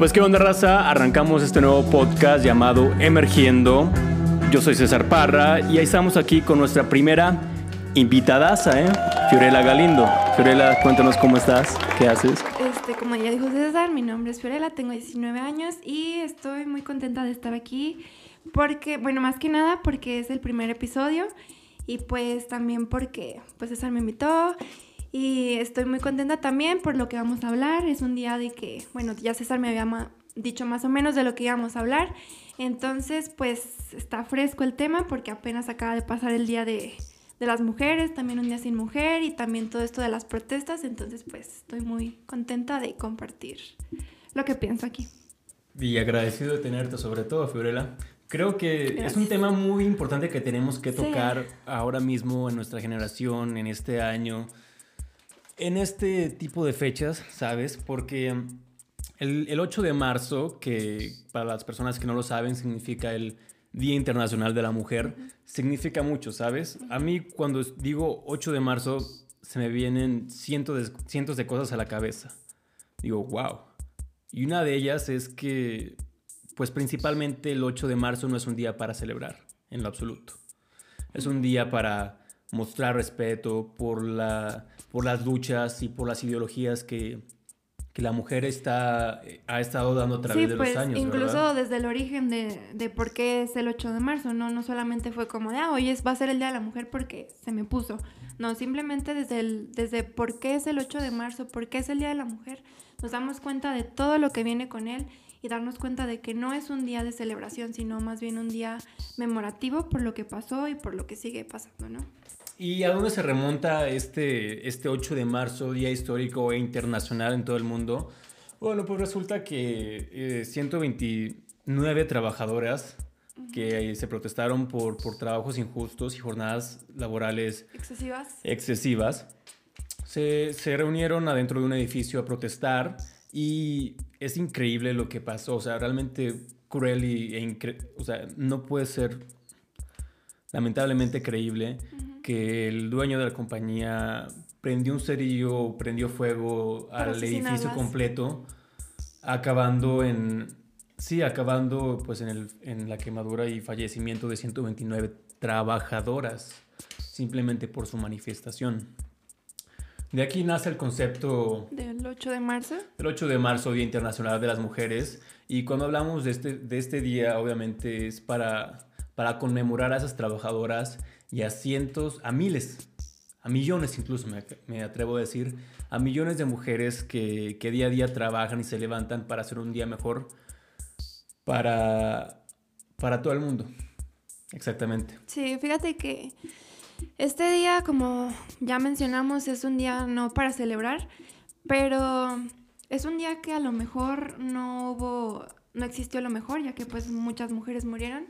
pues qué onda raza, arrancamos este nuevo podcast llamado Emergiendo. Yo soy César Parra y ahí estamos aquí con nuestra primera invitadaza, ¿eh? Fiorella Galindo. Fiorella, cuéntanos cómo estás, qué haces. Este, como ya dijo César, mi nombre es Fiorella, tengo 19 años y estoy muy contenta de estar aquí porque, bueno, más que nada porque es el primer episodio y pues también porque pues César me invitó y estoy muy contenta también por lo que vamos a hablar. Es un día de que, bueno, ya César me había dicho más o menos de lo que íbamos a hablar. Entonces, pues está fresco el tema porque apenas acaba de pasar el día de, de las mujeres, también un día sin mujer y también todo esto de las protestas. Entonces, pues estoy muy contenta de compartir lo que pienso aquí. Y agradecido de tenerte, sobre todo, Fiorella. Creo que es un tema muy importante que tenemos que tocar ahora mismo en nuestra generación, en este año en este tipo de fechas, ¿sabes? Porque el, 8 de marzo, que para las personas que no lo saben significa el Día Internacional de la Mujer, significa mucho, ¿sabes? A mí cuando digo 8 de marzo se me vienen cientos de, cientos de cosas a la cabeza. Digo, wow. Y una de ellas es que, pues principalmente el 8 de marzo no es un día para celebrar, en lo absoluto. Es un día para mostrar respeto por, la, por las luchas y por las ideologías que, que la mujer está, ha estado dando a través de los pues, años. Incluso desde el origen de, de, por qué es el 8 de marzo, ¿no? No solamente fue como de, ah, hoy es, va a ser el Día de la Mujer porque se me puso. No, simplemente desde, el, desde por qué es el 8 de marzo, por qué es el Día de la Mujer, nos damos cuenta de todo lo que viene con él y darnos cuenta de que no es un día de celebración, sino más bien un día memorativo por lo que pasó y por lo que sigue pasando, ¿no? ¿Y a dónde se remonta este, este 8 de marzo, Día Histórico e Internacional en todo el mundo? Bueno, pues resulta que 129 eh, trabajadoras que se protestaron por, por trabajos injustos y jornadas laborales excesivas, excesivas. Se, se, reunieron adentro de un edificio a protestar y es increíble lo que pasó, o sea, realmente cruel y, e o sea, no puede ser lamentablemente creíble que el dueño de la compañía prendió un cerillo, prendió fuego al edificio completo, acabando en, sí, acabando pues en, el, en la quemadura y fallecimiento de 129 trabajadoras, simplemente por su manifestación. De aquí nace el concepto... Del 8 de marzo. El 8 de marzo, Día Internacional de las Mujeres. Y cuando hablamos de este, de este día, obviamente es para, para conmemorar a esas trabajadoras y a cientos, a miles, a millones incluso me, atrevo a decir, a millones de mujeres que, día a día trabajan y se levantan para hacer un día mejor para, para todo el mundo. Exactamente. Sí, fíjate que este día, como ya mencionamos, es un día no para celebrar, pero es un día que a lo mejor no hubo, no existió lo mejor, ya que pues muchas mujeres murieron.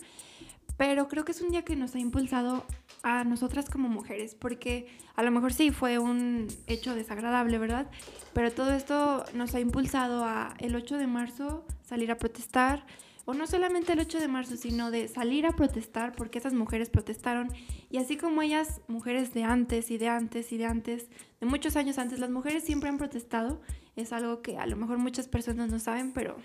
Pero creo que es un día que nos ha impulsado a nosotras como mujeres, porque a lo mejor sí fue un hecho desagradable, ¿verdad? Pero todo esto nos ha impulsado a el 8 de marzo salir a protestar, o no solamente el 8 de marzo, sino de salir a protestar porque esas mujeres protestaron y así como ellas, mujeres de antes y de antes y de antes, de muchos años antes, las mujeres siempre han protestado, es algo que a lo mejor muchas personas no saben, pero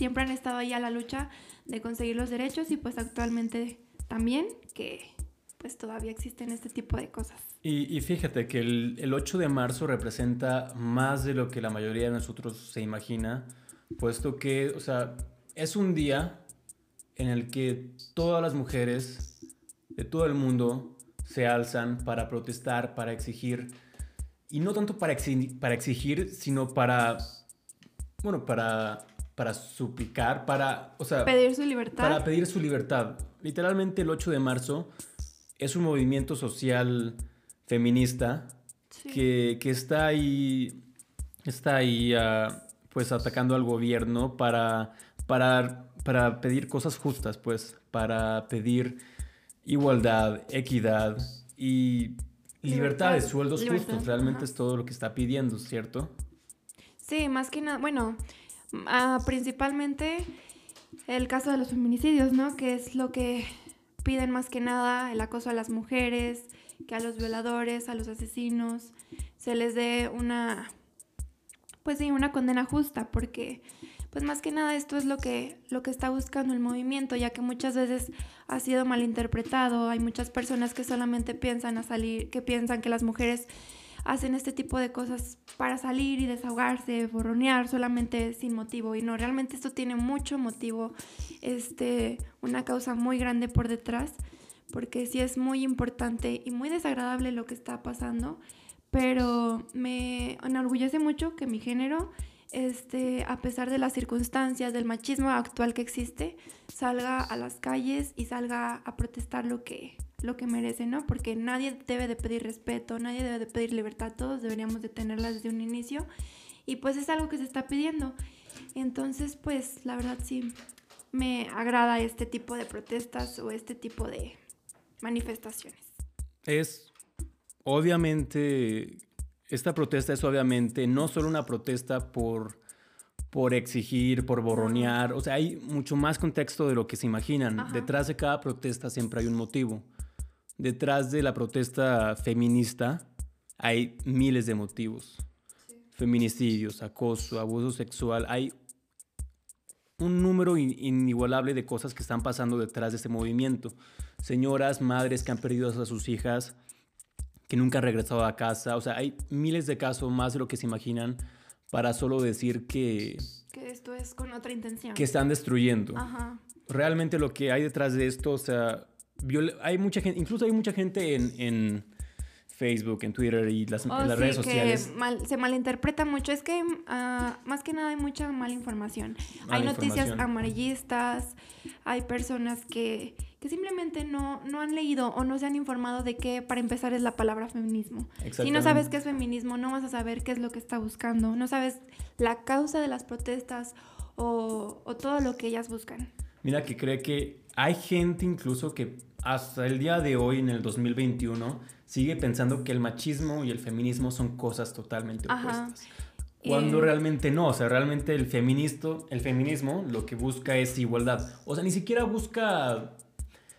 siempre han estado ahí a la lucha de conseguir los derechos y pues actualmente también que pues todavía existen este tipo de cosas. Y, fíjate que el, el, 8 de marzo representa más de lo que la mayoría de nosotros se imagina, puesto que, o sea, es un día en el que todas las mujeres de todo el mundo se alzan para protestar, para exigir, y no tanto para, para exigir, sino para, bueno, para, para suplicar, para, o sea, pedir su libertad. Para pedir su libertad. Literalmente el 8 de marzo es un movimiento social feminista que, está ahí, está ahí ah, pues atacando al gobierno para, para, para pedir cosas justas, pues, para pedir igualdad, equidad y libertad, de sueldos justos. Realmente es todo lo que está pidiendo, ¿cierto? Sí, más que nada, bueno, ah, principalmente el caso de los feminicidios, ¿no? Que es lo que piden más que nada el acoso a las mujeres, que a los violadores, a los asesinos, se les dé una, pues sí, una condena justa, porque pues más que nada esto es lo que, lo que está buscando el movimiento, ya que muchas veces ha sido malinterpretado, hay muchas personas que solamente piensan a salir, que piensan que las mujeres hacen este tipo de cosas para salir y desahogarse, borronear solamente sin motivo. Y no, realmente esto tiene mucho motivo, este, una causa muy grande por detrás, porque sí es muy importante y muy desagradable lo que está pasando, pero me enorgullece mucho que mi género este, a pesar de las circunstancias, del machismo actual que existe, salga a las calles y salga a protestar lo que, lo que merece, ¿no? Porque nadie debe de pedir respeto, nadie debe de pedir libertad, todos deberíamos de tenerla desde un inicio y pues es algo que se está pidiendo. Entonces, pues la verdad sí me agrada este tipo de protestas o este tipo de manifestaciones. Es obviamente esta protesta es obviamente no solo una protesta por, por exigir, por borronear, o sea, hay mucho más contexto de lo que se imaginan. Detrás de cada protesta siempre hay un motivo. Detrás de la protesta feminista hay miles de motivos. Feminicidios, acoso, abuso sexual, hay un número inigualable de cosas que están pasando detrás de este movimiento. Señoras, madres que han perdido a sus hijas, que nunca han regresado a casa. O sea, hay miles de casos, más de lo que se imaginan, para solo decir que... Que esto es con otra intención. Que están destruyendo. Ajá. Realmente lo que hay detrás de esto, o sea, hay mucha gente, incluso hay mucha gente en Facebook, en Twitter y las, en oh, las redes sociales. se malinterpreta mucho. Es que ah, más que nada hay mucha mala información. hay noticias amarillistas, hay personas que, que simplemente no, no han leído o no se han informado de qué, para empezar, es la palabra feminismo. Si no sabes qué es feminismo, no vas a saber qué es lo que está buscando. No sabes la causa de las protestas o, o todo lo que ellas buscan. Mira que cree que hay gente incluso que hasta el día de hoy, en el 2021, sigue pensando que el machismo y el feminismo son cosas totalmente opuestas. Cuando realmente no, o sea, realmente el, feministo, el feminismo lo que busca es igualdad. O sea, ni siquiera busca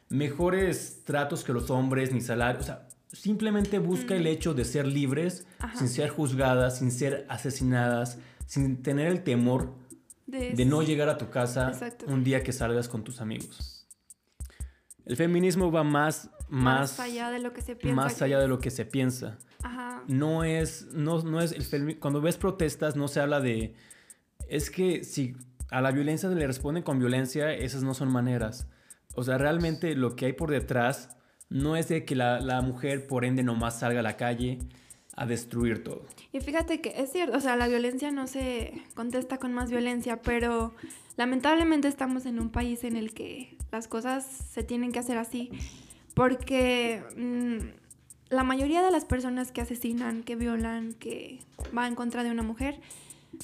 mejores tratos que los hombres, ni salarios, o sea, simplemente busca el hecho de ser libres, sin ser juzgadas, sin ser asesinadas, sin tener el temor de, no llegar a tu casa un día que salgas con tus amigos. El feminismo va más más, allá de lo que se piensa. Más allá de lo que se piensa. Ajá. No es, no, no es, el, cuando ves protestas no se habla de, es que si a la violencia se le responden con violencia, esas no son maneras. O sea, realmente lo que hay por detrás no es de que la, la mujer por ende nomás salga a la calle a destruir todo. Y fíjate que es cierto, o sea, la violencia no se contesta con más violencia, pero lamentablemente estamos en un país en el que las cosas se tienen que hacer así porque mm, la mayoría de las personas que asesinan, que violan, que van en contra de una mujer,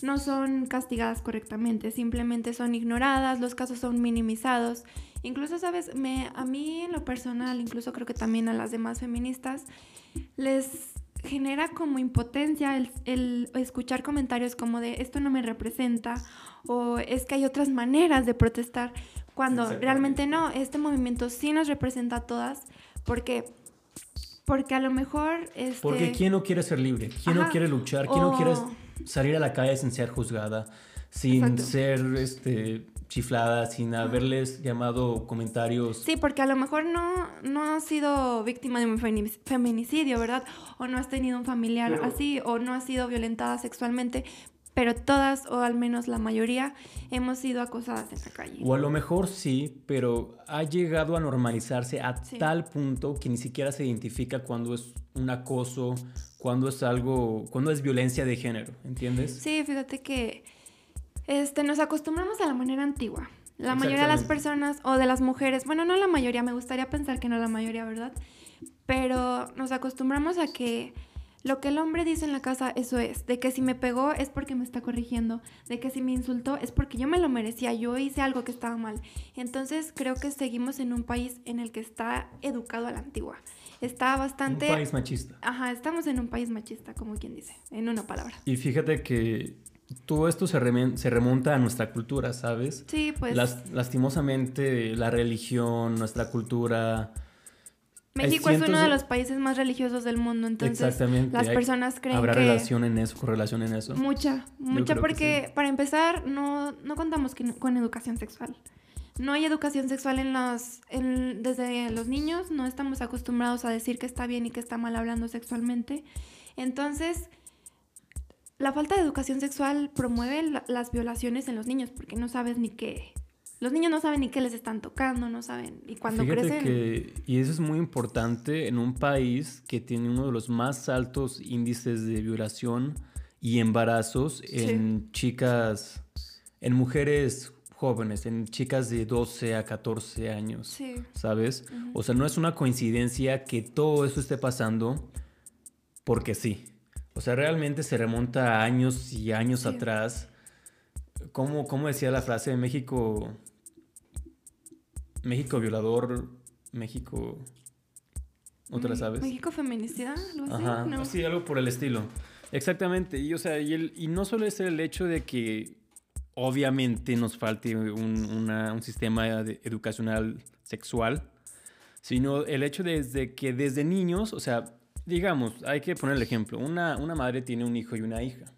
no son castigadas correctamente, simplemente son ignoradas, los casos son minimizados. Incluso, sabes, me, a mí en lo personal, incluso creo que también a las demás feministas, les genera como impotencia el, escuchar comentarios como de esto no me representa o es que hay otras maneras de protestar cuando realmente no, este movimiento sí nos representa a todas, porque porque a lo mejor este... porque quién no quiere ser libre, quién no quiere luchar, quién no quiere salir a la calle sin ser juzgada, sin ser este chiflada, sin haberles llamado comentarios. Sí, porque a lo mejor no, no has sido víctima de un feminicidio, ¿verdad? O no has tenido un familiar así, o no has sido violentada sexualmente, pero todas o al menos la mayoría hemos sido acosadas en la calle. O a lo mejor sí, pero ha llegado a normalizarse a tal punto que ni siquiera se identifica cuando es un acoso, cuando es algo, cuando es violencia de género, ¿entiendes? Sí, fíjate que este, nos acostumbramos a la manera antigua. La mayoría de las personas o de las mujeres, bueno, no la mayoría, me gustaría pensar que no la mayoría, ¿verdad? Pero nos acostumbramos a que lo que el hombre dice en la casa, eso es. De que si me pegó es porque me está corrigiendo. De que si me insultó es porque yo me lo merecía. Yo hice algo que estaba mal. Entonces creo que seguimos en un país en el que está educado a la antigua. Está bastante... Un país machista. Ajá, estamos en un país machista, como quien dice, en una palabra. Y fíjate que todo esto se, se remonta a nuestra cultura, ¿sabes? Sí, pues... lastimosamente la religión, nuestra cultura México es uno de los países más religiosos del mundo, entonces las personas creen ¿Habrá relación en eso, correlación en eso? Mucha, mucha, porque para empezar no, no contamos con educación sexual. No hay educación sexual en los, desde los niños, no estamos acostumbrados a decir que está bien y que está mal hablando sexualmente. Entonces, la falta de educación sexual promueve las violaciones en los niños porque no sabes ni qué. Los niños no saben ni qué les están tocando, no saben. Y cuando crecen. Que, y eso es muy importante en un país que tiene uno de los más altos índices de violación y embarazos en chicas, en mujeres jóvenes, en chicas de 12 a 14 años, sí. ¿sabes? O sea, no es una coincidencia que todo eso esté pasando porque sí. O sea, realmente se remonta a años y años atrás. ¿Cómo, ¿Cómo, decía la frase de México? México violador, México... ¿No te la sabes? México feminicida, algo así. Ajá, sí, algo por el estilo. Exactamente. Y, o sea, y, el, y no solo es el hecho de que obviamente nos falte un, sistema educacional sexual, sino el hecho de, que desde niños, o sea, digamos, hay que poner el ejemplo, una, una madre tiene un hijo y una hija.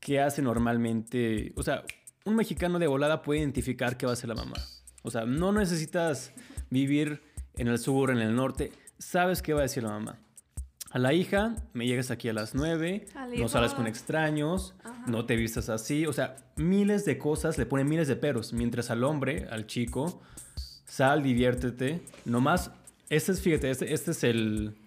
¿Qué hace normalmente? O sea, un mexicano de volada puede identificar qué va a ser la mamá. O sea, no necesitas vivir en el sur, en el norte, sabes qué va a decir la mamá. A la hija, me llegas aquí a las 9, no sales con extraños, no te vistas así, o sea, miles de cosas, le ponen miles de peros, mientras al hombre, al chico, sal, diviértete, nomás, este es, fíjate, este, este es el,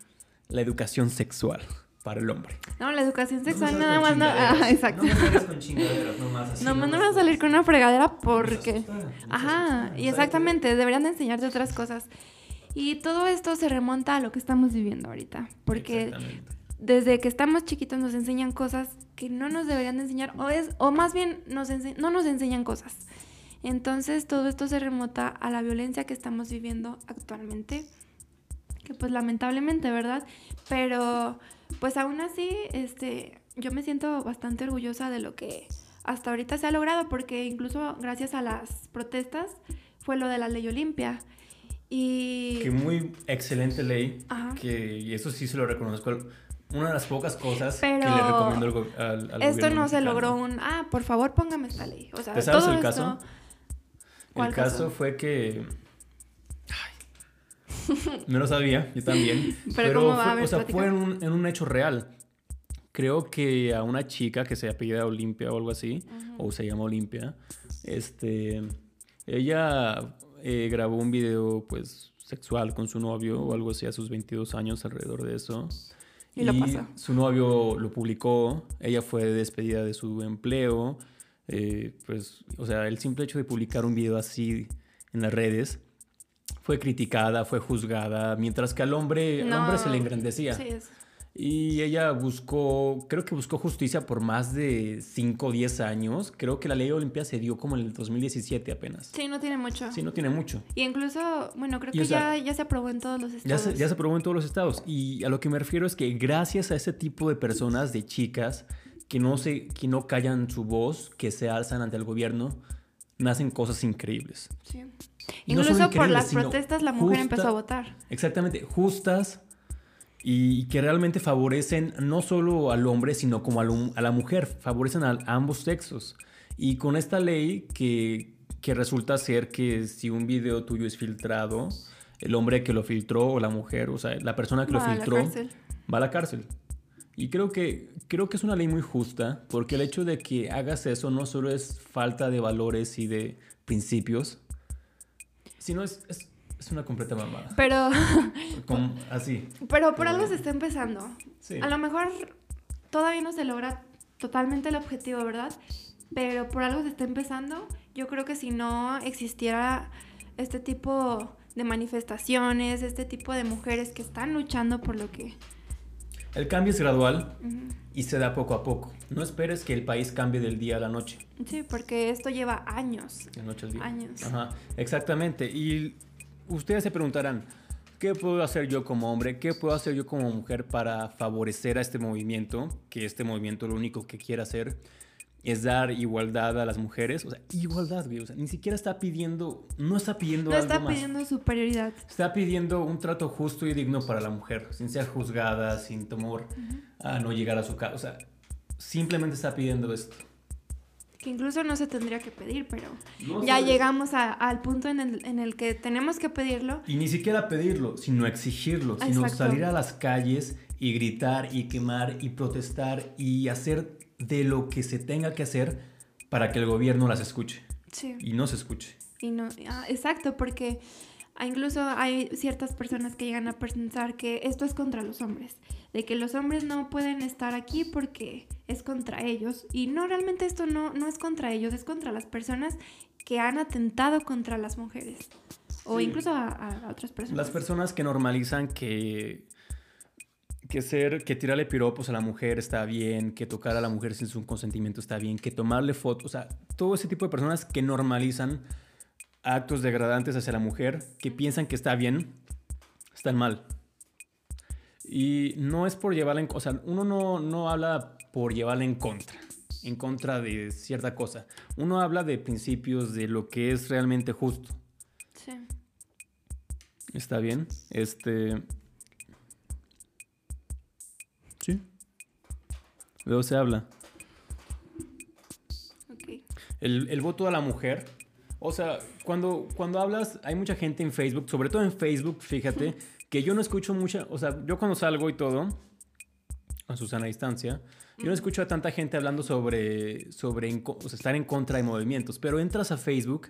la educación sexual para el hombre. No, la educación sexual nada más no. Ah, exacto. No me con chingaderas, nomás así. No, no, vas a salir con una fregadera porque. Ajá, y exactamente, deberían de enseñarte otras cosas. Y todo esto se remonta a lo que estamos viviendo ahorita, porque desde que estamos chiquitos nos enseñan cosas que no nos deberían enseñar, o, es, o más bien nos no nos enseñan cosas. Entonces todo esto se remonta a la violencia que estamos viviendo actualmente, que pues lamentablemente, ¿verdad? Pero pues aún así, este, yo me siento bastante orgullosa de lo que hasta ahorita se ha logrado, porque incluso gracias a las protestas fue lo de la ley Olimpia. Y... Que muy excelente ley, que y eso sí se lo reconozco. Una de las pocas cosas que le recomiendo al, al, Esto no se logró un, ah, por favor póngame esta ley. O sea, ¿Te sabes el caso? El caso, fue que... No lo sabía, yo también. Pero, fue, o sea, fue en un, en un, hecho real. Creo que a una chica que se apellida Olimpia o algo así, o se llama Olimpia, este, ella eh, grabó un video pues sexual con su novio o algo así a sus 22 años alrededor de eso. Y, lo pasó. Su novio lo publicó, ella fue despedida de su empleo, eh, pues, o sea, el simple hecho de publicar un video así en las redes fue criticada, fue juzgada, mientras que al hombre, al hombre se le engrandecía. Sí, y ella buscó, creo que buscó justicia por más de 5 o 10 años. Creo que la ley Olimpia se dio como en el 2017 apenas. Sí, no tiene mucho. Sí, no tiene mucho. Y incluso, bueno, creo que ya, ya, se aprobó en todos los estados. Ya se, ya se aprobó en todos los estados. Y a lo que me refiero es que gracias a ese tipo de personas, de chicas, que no, se, que no callan su voz, que se alzan ante el gobierno, nacen cosas increíbles. Sí. Incluso por las protestas la mujer empezó a votar. Exactamente, justas y que realmente favorecen no solo al hombre, sino como a la mujer, favorecen a, ambos sexos. Y con esta ley que, que, resulta ser que si un video tuyo es filtrado, el hombre que lo filtró o la mujer, o sea, la persona que lo filtró, va a la cárcel. Y creo que, creo que es una ley muy justa, porque el hecho de que hagas eso no solo es falta de valores y de principios, sino es es una completa mamada. Pero. así. Pero por algo se está empezando. A lo mejor todavía no se logra totalmente el objetivo, ¿verdad? Pero por algo se está empezando. Yo creo que si no existiera este tipo de manifestaciones, este tipo de mujeres que están luchando por lo que... El cambio es gradual y se da poco a poco. No esperes que el país cambie del día a la noche. Sí, porque esto lleva años. De noche al día. Años. Ajá, exactamente. Y ustedes se preguntarán, ¿qué puedo hacer yo como hombre? ¿Qué puedo hacer yo como mujer para favorecer a este movimiento? Que este movimiento lo único que quiere hacer. Es dar igualdad a las mujeres. O sea, igualdad, güey. O sea, ni siquiera está pidiendo, no está pidiendo no está pidiendo superioridad. Está pidiendo un trato justo y digno para la mujer, sin ser juzgada, sin temor a no llegar a su casa. O sea, simplemente está pidiendo esto. Que incluso no se tendría que pedir, pero ya llegamos al punto en el, en el, que tenemos que pedirlo. Y ni siquiera pedirlo, sino exigirlo, sino salir a las calles y gritar y quemar y protestar y hacer de lo que se tenga que hacer para que el gobierno las escuche. Sí. Y no se escuche. Y no, ah, exacto, porque incluso hay ciertas personas que llegan a pensar que esto es contra los hombres, de que los hombres no pueden estar aquí porque es contra ellos. Y no, realmente esto no, no es contra ellos, es contra las personas que han atentado contra las mujeres. O incluso a otras personas. Las personas que normalizan que que ser, que tirarle piropos a la mujer está bien, que tocar a la mujer sin su consentimiento está bien, que tomarle fotos, o sea, todo ese tipo de personas que normalizan actos degradantes hacia la mujer, que piensan que está bien, están mal. Y no es por llevarla en, o sea, uno no, no habla por llevarla en contra, en contra de cierta cosa. Uno habla de principios, de lo que es realmente justo. Sí. Está bien. Este, Luego se habla. El, voto a la mujer. O sea, cuando, cuando hablas, hay mucha gente en Facebook, sobre todo en Facebook, fíjate, que yo no escucho mucha, o sea, yo cuando salgo y todo, a Susana distancia, yo no escucho a tanta gente hablando sobre, sobre estar en contra de movimientos, pero entras a Facebook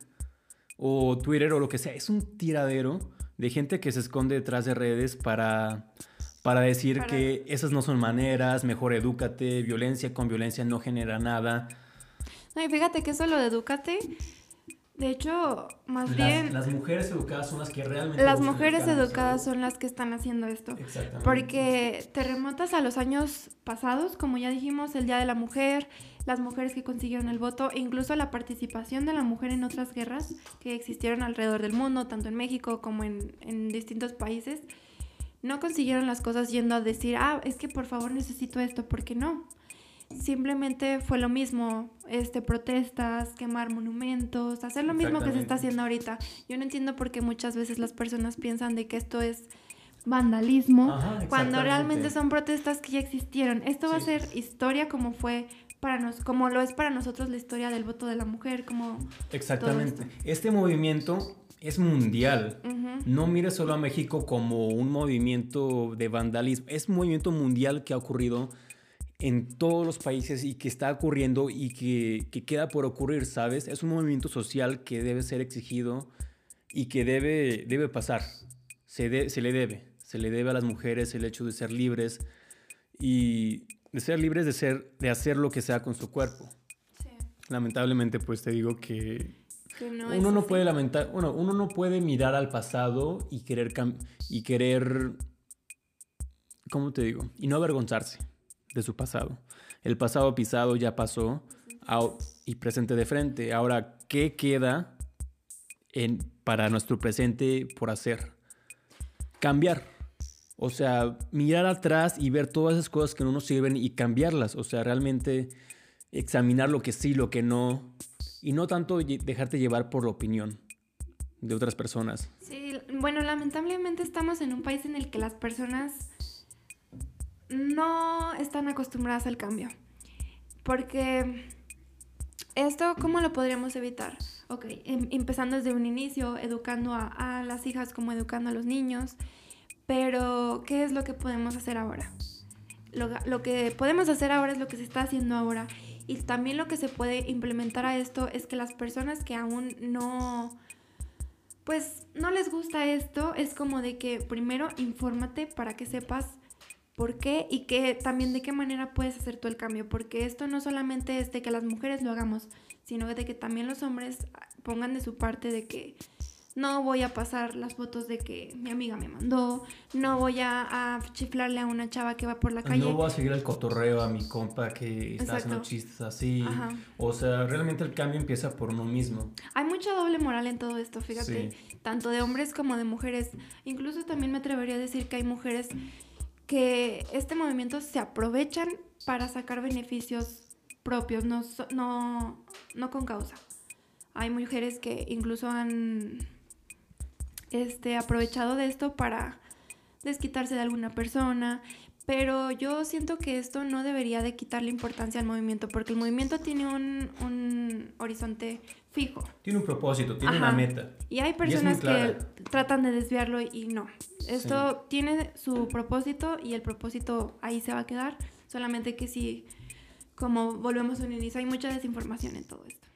o Twitter o lo que sea, es un tiradero de gente que se esconde detrás de redes para para decir que esas no son maneras, mejor edúcate, violencia con violencia no genera nada. No, y fíjate que eso lo de edúcate, de hecho, más bien... Las mujeres educadas son las que realmente... Las mujeres educadas son las que están haciendo esto. Exactamente. Porque te remontas a los años pasados, como ya dijimos, el Día de la Mujer, las mujeres que consiguieron el voto, e incluso la participación de la mujer en otras guerras que existieron alrededor del mundo, tanto en México como en, en distintos países no consiguieron las cosas yendo a decir, ah, es que por favor necesito esto, porque no. Simplemente fue lo mismo, este, protestas, quemar monumentos, hacer lo mismo que se está haciendo ahorita. Yo no entiendo por qué muchas veces las personas piensan de que esto es vandalismo, cuando realmente son protestas que ya existieron. Esto va a ser historia como fue para nos, como lo es para nosotros la historia del voto de la mujer, como Exactamente. Este movimiento es mundial. No mires solo a México como un movimiento de vandalismo. Es un movimiento mundial que ha ocurrido en todos los países y que está ocurriendo y que, queda por ocurrir, ¿sabes? Es un movimiento social que debe ser exigido y que debe, debe pasar. Se, se le debe. Se le debe a las mujeres el hecho de ser libres y de ser libres de, ser, de hacer lo que sea con su cuerpo. Lamentablemente, pues te digo que uno no puede lamentar, bueno, uno no puede mirar al pasado y querer y querer ¿cómo te digo? Y no avergonzarse de su pasado. El pasado pisado ya pasó y presente de frente. Ahora, ¿qué queda en, para nuestro presente por hacer? Cambiar. O sea, mirar atrás y ver todas esas cosas que no nos sirven y cambiarlas. O sea, realmente examinar lo que sí, lo que no, y no tanto dejarte llevar por la opinión de otras personas. Sí, bueno, lamentablemente estamos en un país en el que las personas no están acostumbradas al cambio. Porque esto, ¿cómo lo podríamos evitar? Ok, em, empezando desde un inicio, educando a, a, las hijas como educando a los niños, pero ¿qué es lo que podemos hacer ahora? Lo, lo que podemos hacer ahora es lo que se está haciendo ahora y también lo que se puede implementar a esto es que las personas que aún no, pues no les gusta esto, es como de que primero infórmate para que sepas por qué y que también de qué manera puedes hacer tú el cambio, porque esto no solamente es de que las mujeres lo hagamos, sino de que también los hombres pongan de su parte de que no voy a pasar las fotos de que mi amiga me mandó, no voy a, chiflarle a una chava que va por la calle. No voy a seguir el cotorreo a mi compa que está haciendo chistes así. O sea, realmente el cambio empieza por uno mismo. Hay mucha doble moral en todo esto, fíjate, tanto de hombres como de mujeres. Incluso también me atrevería a decir que hay mujeres que este movimiento se aprovechan para sacar beneficios propios, no, no, no con causa. Hay mujeres que incluso han este, aprovechado de esto para desquitarse de alguna persona, pero yo siento que esto no debería de quitarle importancia al movimiento, porque el movimiento tiene un, horizonte fijo. Tiene un propósito, tiene una meta. Y hay personas que tratan de desviarlo y no. Esto tiene su propósito y el propósito ahí se va a quedar, solamente que si, como volvemos a un inicio, hay mucha desinformación en todo esto.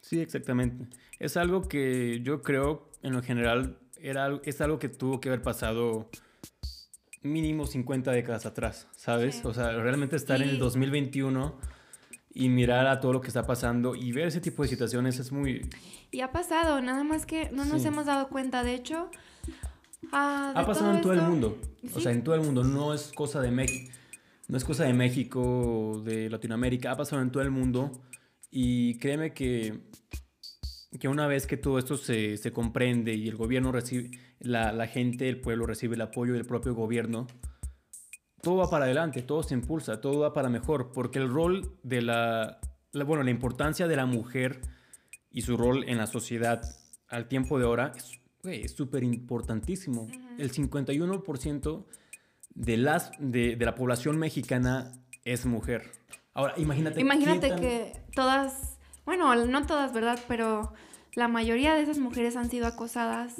Sí, exactamente. Es algo que yo creo, en lo general, era, es algo que tuvo que haber pasado mínimo 50 décadas atrás, ¿sabes? O sea, realmente estar en el 2021 y mirar a todo lo que está pasando y ver ese tipo de situaciones es muy... Y ha pasado, nada más que no nos hemos dado cuenta, de hecho... Ah, ha pasado en todo el mundo, o sea, en todo el mundo, no es cosa de México, no es cosa de México, de Latinoamérica, ha pasado en todo el mundo y créeme que que una vez que todo esto se, se comprende y el gobierno recibe, la, la, gente, el pueblo recibe el apoyo del propio gobierno, todo va para adelante, todo se impulsa, todo va para mejor, porque el rol de la, bueno, la importancia de la mujer y su rol en la sociedad al tiempo de ahora es súper importantísimo. El 51% de, las, de, de, la población mexicana es mujer. Ahora, imagínate. Imagínate que todas bueno, no todas, ¿verdad? Pero la mayoría de esas mujeres han sido acosadas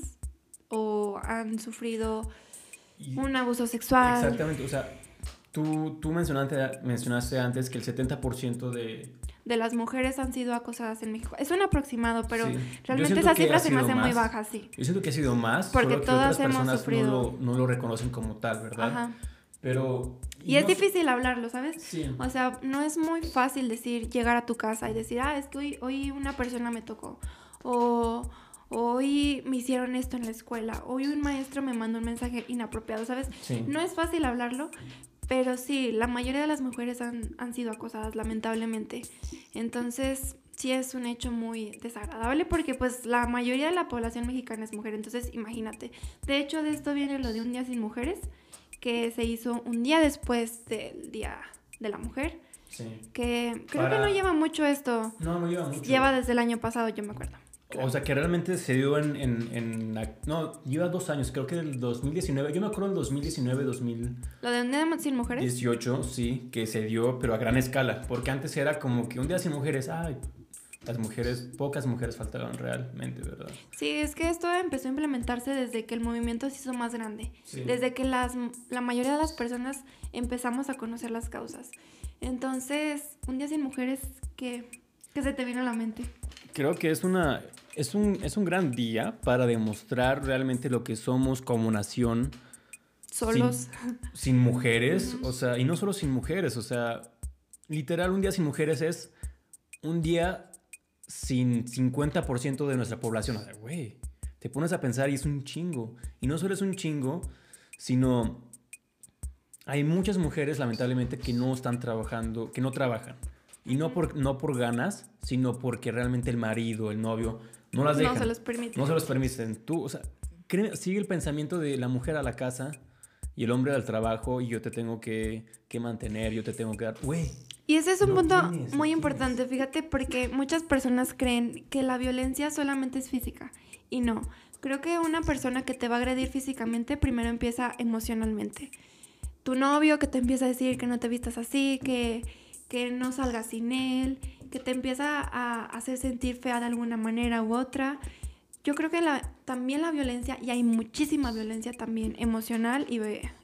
o han sufrido un abuso sexual. Exactamente, o sea, tú, tú mencionaste, mencionaste antes que el 70% de... De las mujeres han sido acosadas en México. Es un aproximado, pero realmente esa cifra se me hace muy baja, sí. Yo siento que ha sido más, porque todas que otras personas sufrido... no, lo, no lo reconocen como tal, ¿verdad? Ajá. Pero y, es difícil hablarlo, ¿sabes? Sí. O sea, no es muy fácil decir, llegar a tu casa y decir, ah, estoy, hoy una persona me tocó. O hoy me hicieron esto en la escuela. Hoy un maestro me mandó un mensaje inapropiado, ¿sabes? Sí. No es fácil hablarlo, pero sí, la mayoría de las mujeres han, han sido acosadas, lamentablemente. Entonces, sí es un hecho muy desagradable porque pues la mayoría de la población mexicana es mujer. Entonces, imagínate. De hecho, de esto viene lo de un día sin mujeres que se hizo un día después del Día de la Mujer. Sí. Que creo que no lleva mucho esto. No, no lleva mucho. Lleva desde el año pasado, yo me acuerdo. O sea, que realmente se dio en, en, No, lleva dos años, creo que el 2019. Yo me acuerdo del 2019, 2000... ¿Lo de un día sin mujeres? 18, sí, que se dio, pero a gran escala. Porque antes era como que un día sin mujeres, ay, las mujeres, pocas mujeres faltaban realmente, ¿verdad? Sí, es que esto empezó a implementarse desde que el movimiento se hizo más grande, desde que las, la mayoría de las personas empezamos a conocer las causas. Entonces, un día sin mujeres, ¿qué, qué se te viene a la mente? Creo que es una es un, es un gran día para demostrar realmente lo que somos como nación. Solos. Sin, mujeres, o sea, y no solo sin mujeres, o sea, literal un día sin mujeres es un día sin 50% de nuestra población. O sea, güey, te pones a pensar y es un chingo. Y no solo es un chingo, sino hay muchas mujeres, lamentablemente, que no están trabajando, que no trabajan. Y no por, no por ganas, sino porque realmente el marido, el novio, no las dejan. No se los permiten. No se los permiten. Tú, o sea, sigue el pensamiento de la mujer a la casa y el hombre al trabajo y yo te tengo que, que mantener, yo te tengo que dar. Güey, y ese es un punto muy importante, fíjate, porque muchas personas creen que la violencia solamente es física y no. Creo que una persona que te va a agredir físicamente primero empieza emocionalmente. Tu novio que te empieza a decir que no te vistas así, que, que no salgas sin él, que te empieza a hacer sentir fea de alguna manera u otra. Yo creo que la, también la violencia, y hay muchísima violencia también emocional y,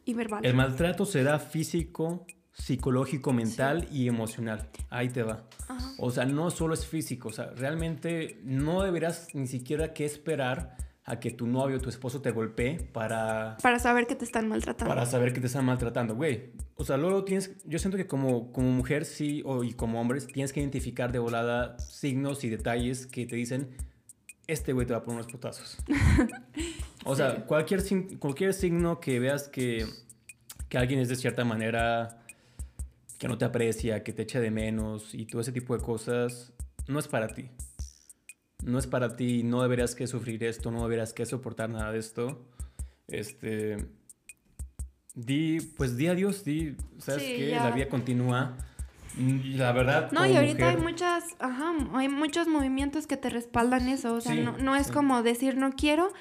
y verbal. El maltrato será físico, psicológico, mental y emocional. Ahí te va. O sea, no solo es físico, o sea, realmente no deberás ni siquiera que esperar a que tu novio o tu esposo te golpee para... Para saber que te están maltratando. Para saber que te están maltratando, güey. O sea, luego tienes... Yo siento que como, como mujer sí, o, y como hombres, tienes que identificar de volada signos y detalles que te dicen, este güey te va a poner unos putazos. o sea, cualquier, cualquier signo que veas que, que alguien es de cierta manera que no te aprecia, que te echa de menos y todo ese tipo de cosas, no es para ti. No es para ti, no deberías que sufrir esto, no deberías que soportar nada de esto. Este, di, pues di adiós, di, sabes que la vida continúa la verdad. No, y ahorita hay muchas, ajá, hay muchos movimientos que te respaldan eso. O sea, no, no, es como decir no quiero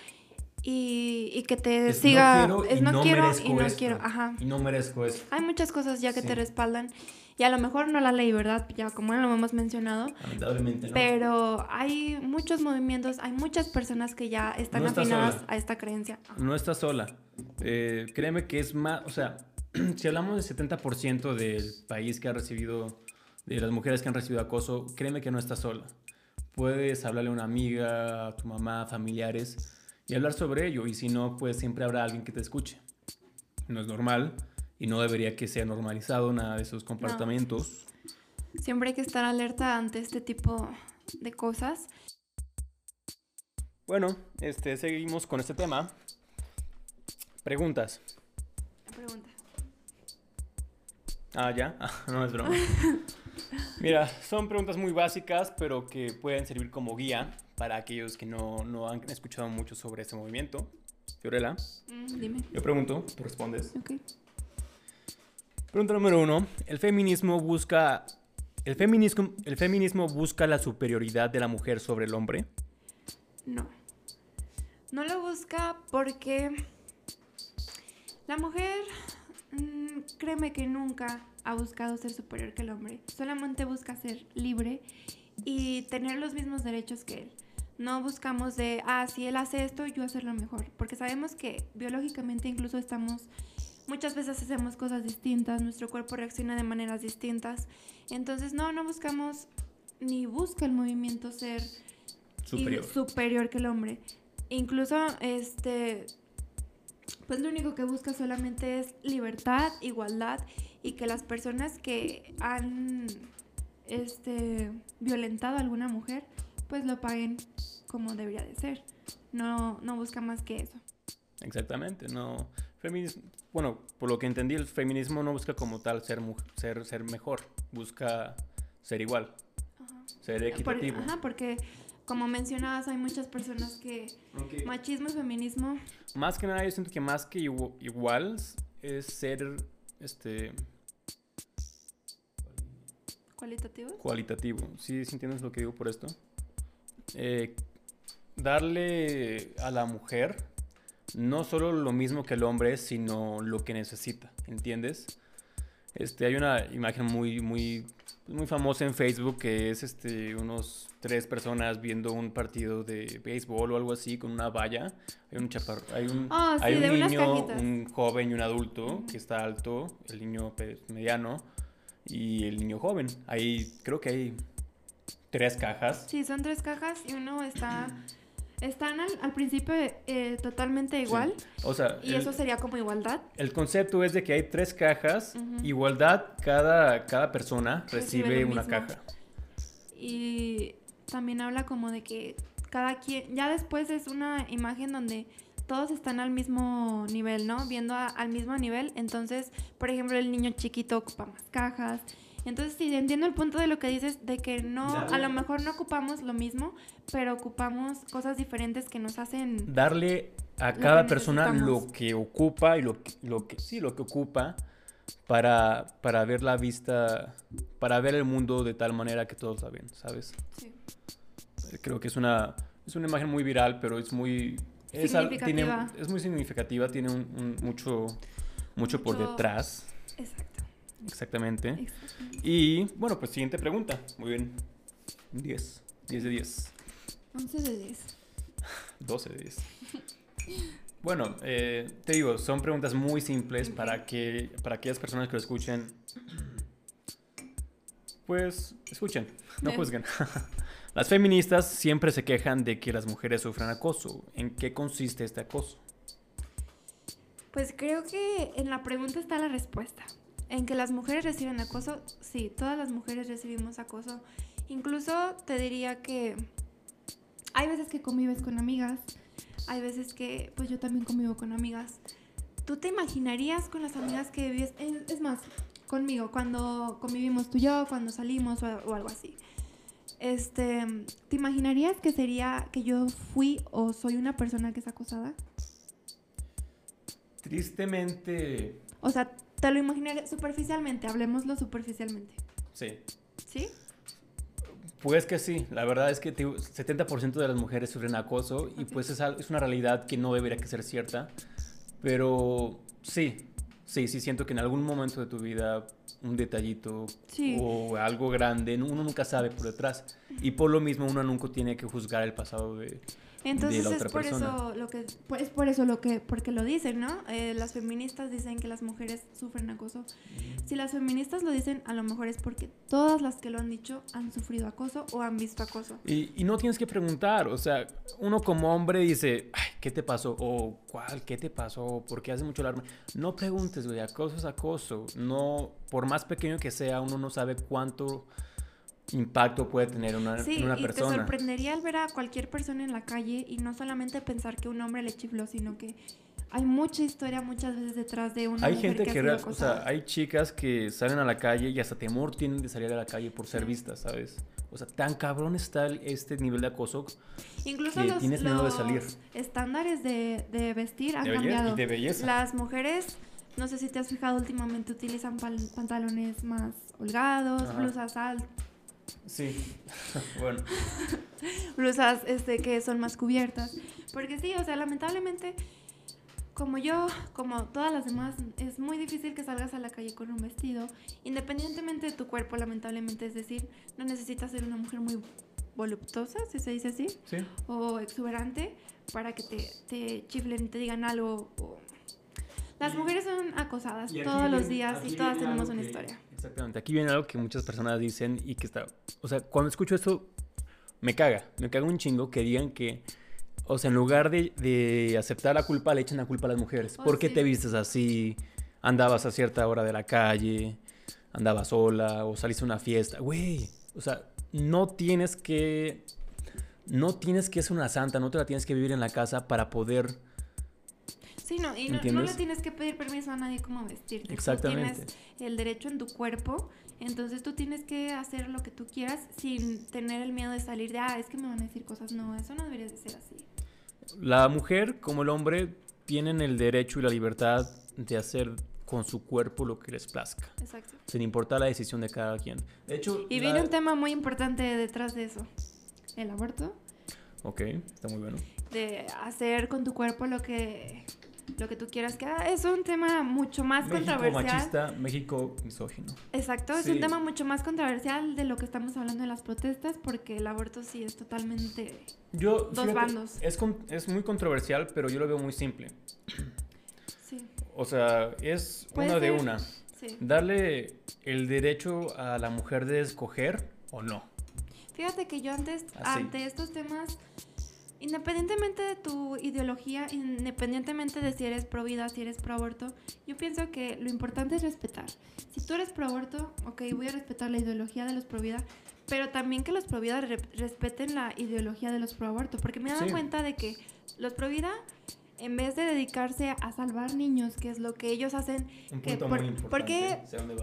y, y que te siga. No es no, quiero y no quiero. Ajá. Y no merezco eso. Hay muchas cosas ya que te respaldan. Y a lo mejor no la ley, ¿verdad? Ya como lo hemos mencionado. Lamentablemente no. Pero hay muchos movimientos, hay muchas personas que ya están afinadas a esta creencia. No estás sola. Eh, créeme que es más, o sea, si hablamos del 70% del país que ha recibido, de las mujeres que han recibido acoso, créeme que no estás sola. Puedes hablarle a una amiga, a tu mamá, familiares y hablar sobre ello. Y si no, pues siempre habrá alguien que te escuche. No es normal y no debería que sea normalizado nada de esos comportamientos. Siempre hay que estar alerta ante este tipo de cosas. Bueno, este, seguimos con este tema. Preguntas. Ah, ya. Ah, no es broma. Mira, son preguntas muy básicas, pero que pueden servir como guía para aquellos que no, no han escuchado mucho sobre este movimiento. Fiorella. Mm, dime. Yo pregunto, tú respondes. Ok. Pregunta número uno. ¿El feminismo busca. ¿El feminismo, ¿El feminismo busca la superioridad de la mujer sobre el hombre? No. No lo busca porque la mujer, créeme que nunca ha buscado ser superior que el hombre. Solamente busca ser libre y tener los mismos derechos que él. No buscamos de, ah, si él hace esto, yo hacerlo mejor. Porque sabemos que biológicamente incluso estamos Muchas veces hacemos cosas distintas, nuestro cuerpo reacciona de maneras distintas. Entonces, no, no buscamos ni busca el movimiento ser superior, superior que el hombre. Incluso, este, pues lo único que busca solamente es libertad, igualdad y que las personas que han este, violentado a alguna mujer, pues lo paguen como debería de ser. No, no busca más que eso. Exactamente, no. Feminismo, bueno, por lo que entendí, el feminismo no busca como tal ser, ser, ser mejor, busca ser igual, ser equitativo. ajá, porque como mencionabas, hay muchas personas que machismo y feminismo. Más que nada, yo siento que más que igual es ser este. ¿Cualitativo? Cualitativo. ¿Sí, ¿sí entiendes lo que digo por esto? Eh, darle a la mujer no solo lo mismo que el hombre, sino lo que necesita, ¿entiendes? Este, hay una imagen muy, muy, muy famosa en Facebook que es este, unos tres personas viendo un partido de béisbol o algo así con una valla. Hay un chaparro, hay un, ah, hay un niño, un joven y un adulto que está alto, el niño mediano y el niño joven. Ahí creo que hay tres cajas. Sí, son tres cajas y uno está están al, principio eh, totalmente igual. O sea, y eso sería como igualdad. El concepto es de que hay tres cajas, igualdad, cada, cada persona recibe, una caja. Y también habla como de que cada quien, ya después es una imagen donde todos están al mismo nivel, ¿no? Viendo al mismo nivel. Entonces, por ejemplo, el niño chiquito ocupa más cajas, entonces sí, entiendo el punto de lo que dices, de que no, a lo mejor no ocupamos lo mismo, pero ocupamos cosas diferentes que nos hacen... Darle a cada persona lo que ocupa y lo que, lo que, sí, lo que ocupa para, para ver la vista, para ver el mundo de tal manera que todos la ven, ¿sabes? Sí. Creo que es una, es una imagen muy viral, pero es muy... Es, es muy significativa, tiene un, mucho, mucho por detrás. Exacto. Exactamente. Y bueno, pues siguiente pregunta. Muy bien. 10. 10 de 10. 11 de 10. 12 de 10. Bueno, eh, te digo, son preguntas muy simples para que para aquellas personas que lo escuchen, pues escuchen, no juzguen. Las feministas siempre se quejan de que las mujeres sufran acoso. ¿En qué consiste este acoso? Pues creo que en la pregunta está la respuesta. En que las mujeres reciben acoso, sí, todas las mujeres recibimos acoso. Incluso te diría que hay veces que convives con amigas, hay veces que pues yo también convivo con amigas. ¿Tú te imaginarías con las amigas que vives? Es, más, conmigo, cuando convivimos tú y yo, cuando salimos o, algo así. Este, ¿te imaginarías que sería que yo fui o soy una persona que es acosada? Tristemente. O sea, te lo imaginaré superficialmente, hablemoslo superficialmente. Sí. ¿Sí? Pues que sí, la verdad es que 70% de las mujeres sufren acoso y pues es, es una realidad que no debería que ser cierta, pero sí, sí, sí siento que en algún momento de tu vida un detallito o algo grande, uno nunca sabe por detrás. Y por lo mismo uno nunca tiene que juzgar el pasado de, entonces es por eso lo que pues, es por eso lo que porque lo dicen, ¿no? Eh, las feministas dicen que las mujeres sufren acoso. Si las feministas lo dicen, a lo mejor es porque todas las que lo han dicho han sufrido acoso o han visto acoso. Y, y no tienes que preguntar, o sea, uno como hombre dice, Ay, ¿qué te pasó? O ¿cuál? ¿Qué te pasó? ¿Por qué hace mucho alarma? No preguntes, güey, acoso es acoso. No, por más pequeño que sea, uno no sabe cuánto impacto puede tener una, sí, una y te sorprendería al ver a cualquier persona en la calle y no solamente pensar que un hombre le chifló, sino que hay mucha historia muchas veces detrás de una hay mujer gente que, o sea, hay chicas que salen a la calle y hasta temor tienen de salir a la calle por ser vistas, ¿sabes? O sea, tan cabrón está este nivel de acoso Incluso los, tienes miedo de salir. estándares de, de vestir han cambiado. de belleza. Las mujeres, no sé si te has fijado últimamente, utilizan pantalones más holgados, blusas altas Sí, bueno. Blusas este, que son más cubiertas. Porque sí, o sea, lamentablemente, como yo, como todas las demás, es muy difícil que salgas a la calle con un vestido, independientemente de tu cuerpo, lamentablemente. Es decir, no necesitas ser una mujer muy voluptuosa, si se dice así, ¿Sí? o exuberante, para que te, te chiflen te digan algo. Las mujeres son acosadas todos los días y todas tenemos una historia. Exactamente. Aquí viene algo que muchas personas dicen y que está. O sea, cuando escucho esto, me caga. Me caga un chingo que digan que. O sea, en lugar de, aceptar la culpa, le echan la culpa a las mujeres. Oh, ¿Por qué te vistes así? Andabas a cierta hora de la calle, andabas sola o saliste a una fiesta. Güey, o sea, no tienes que. No tienes que ser una santa, no te la tienes que vivir en la casa para poder Sí, no, y no, le tienes que pedir permiso a nadie cómo vestirte. Exactamente. tienes el derecho en tu cuerpo, entonces tú tienes que hacer lo que tú quieras sin tener el miedo de salir de, ah, es que me van a decir cosas. No, eso no debería de ser así. La mujer, como el hombre, tienen el derecho y la libertad de hacer con su cuerpo lo que les plazca. Exacto. Sin importar la decisión de cada quien. De hecho... Y viene un tema muy importante detrás de eso. El aborto. Ok, está muy bueno. De hacer con tu cuerpo lo que lo que tú quieras que haga. Es un tema mucho más México controversial. machista, México misógino. Exacto, es un tema mucho más controversial de lo que estamos hablando en las protestas porque el aborto sí es totalmente yo, dos bandos. Es, es muy controversial, pero yo lo veo muy simple. Sí. O sea, es una de una. Sí. Darle el derecho a la mujer de escoger o no. Fíjate que yo antes, ante estos temas, Independientemente de tu ideología, independientemente de si eres pro vida, si eres pro aborto, yo pienso que lo importante es respetar. Si tú eres pro aborto, ok, voy a respetar la ideología de los pro vida, pero también que los pro vida respeten la ideología de los pro aborto, porque me he dado cuenta de que los pro vida en vez de dedicarse a salvar niños, que es lo que ellos hacen, Un punto muy importante, porque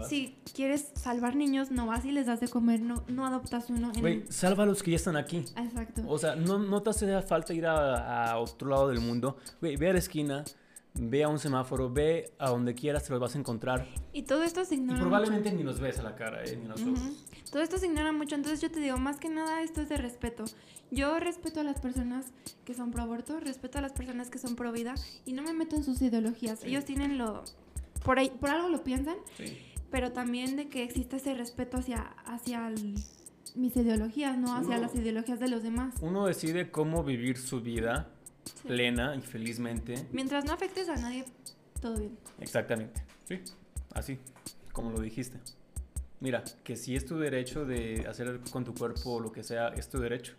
si quieres salvar niños, no vas y les das de comer, no, no adoptas uno. Güey, salva a los que ya están aquí. Exacto. O sea, no, no te hace falta ir a, a otro lado del mundo. Güey, ve a la esquina, ve a un semáforo, ve a donde quieras, te los vas a encontrar. Y todo esto se ignora. Y probablemente ni los ves a la cara, ¿eh? ni los ojos. Todo esto se ignora mucho, entonces yo te digo, más que nada esto es de respeto. Yo respeto a las personas que son pro aborto, respeto a las personas que son pro vida y no me meto en sus ideologías. Ellos tienen lo... Por, ahí, por algo lo piensan, pero también de que exista ese respeto hacia, hacia mis ideologías, no hacia las ideologías de los demás. Uno decide cómo vivir su vida plena y felizmente. Mientras no afectes a nadie, todo bien. Exactamente, sí, así, como lo dijiste. Mira, que si es tu derecho de hacer con tu cuerpo lo que sea, es tu derecho.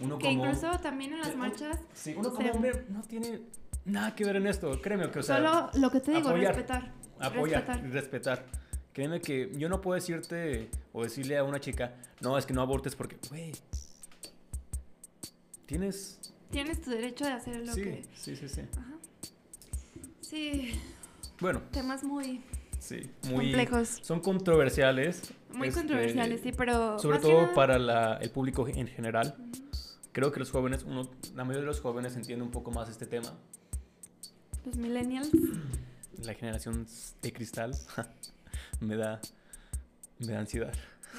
Uno que incluso también en las eh, marchas... Sí, uno como hombre no tiene nada que ver en esto, créeme que, o sea... Solo lo que te digo, respetar. Apoyar, respetar. respetar. Créeme que yo no puedo decirte o decirle a una chica, no, es que no abortes porque, güey, tienes tienes tu derecho de hacer lo que... Sí, sí, sí. Ajá. Sí. Bueno. Temas muy... Sí, muy... Complejos. Son controversiales. Muy este, controversiales, sí, pero... Sobre todo para la, el público en general. Creo que los jóvenes, uno, la mayoría de los jóvenes entiende un poco más este tema. Los millennials. La generación de cristal me da De ansiedad.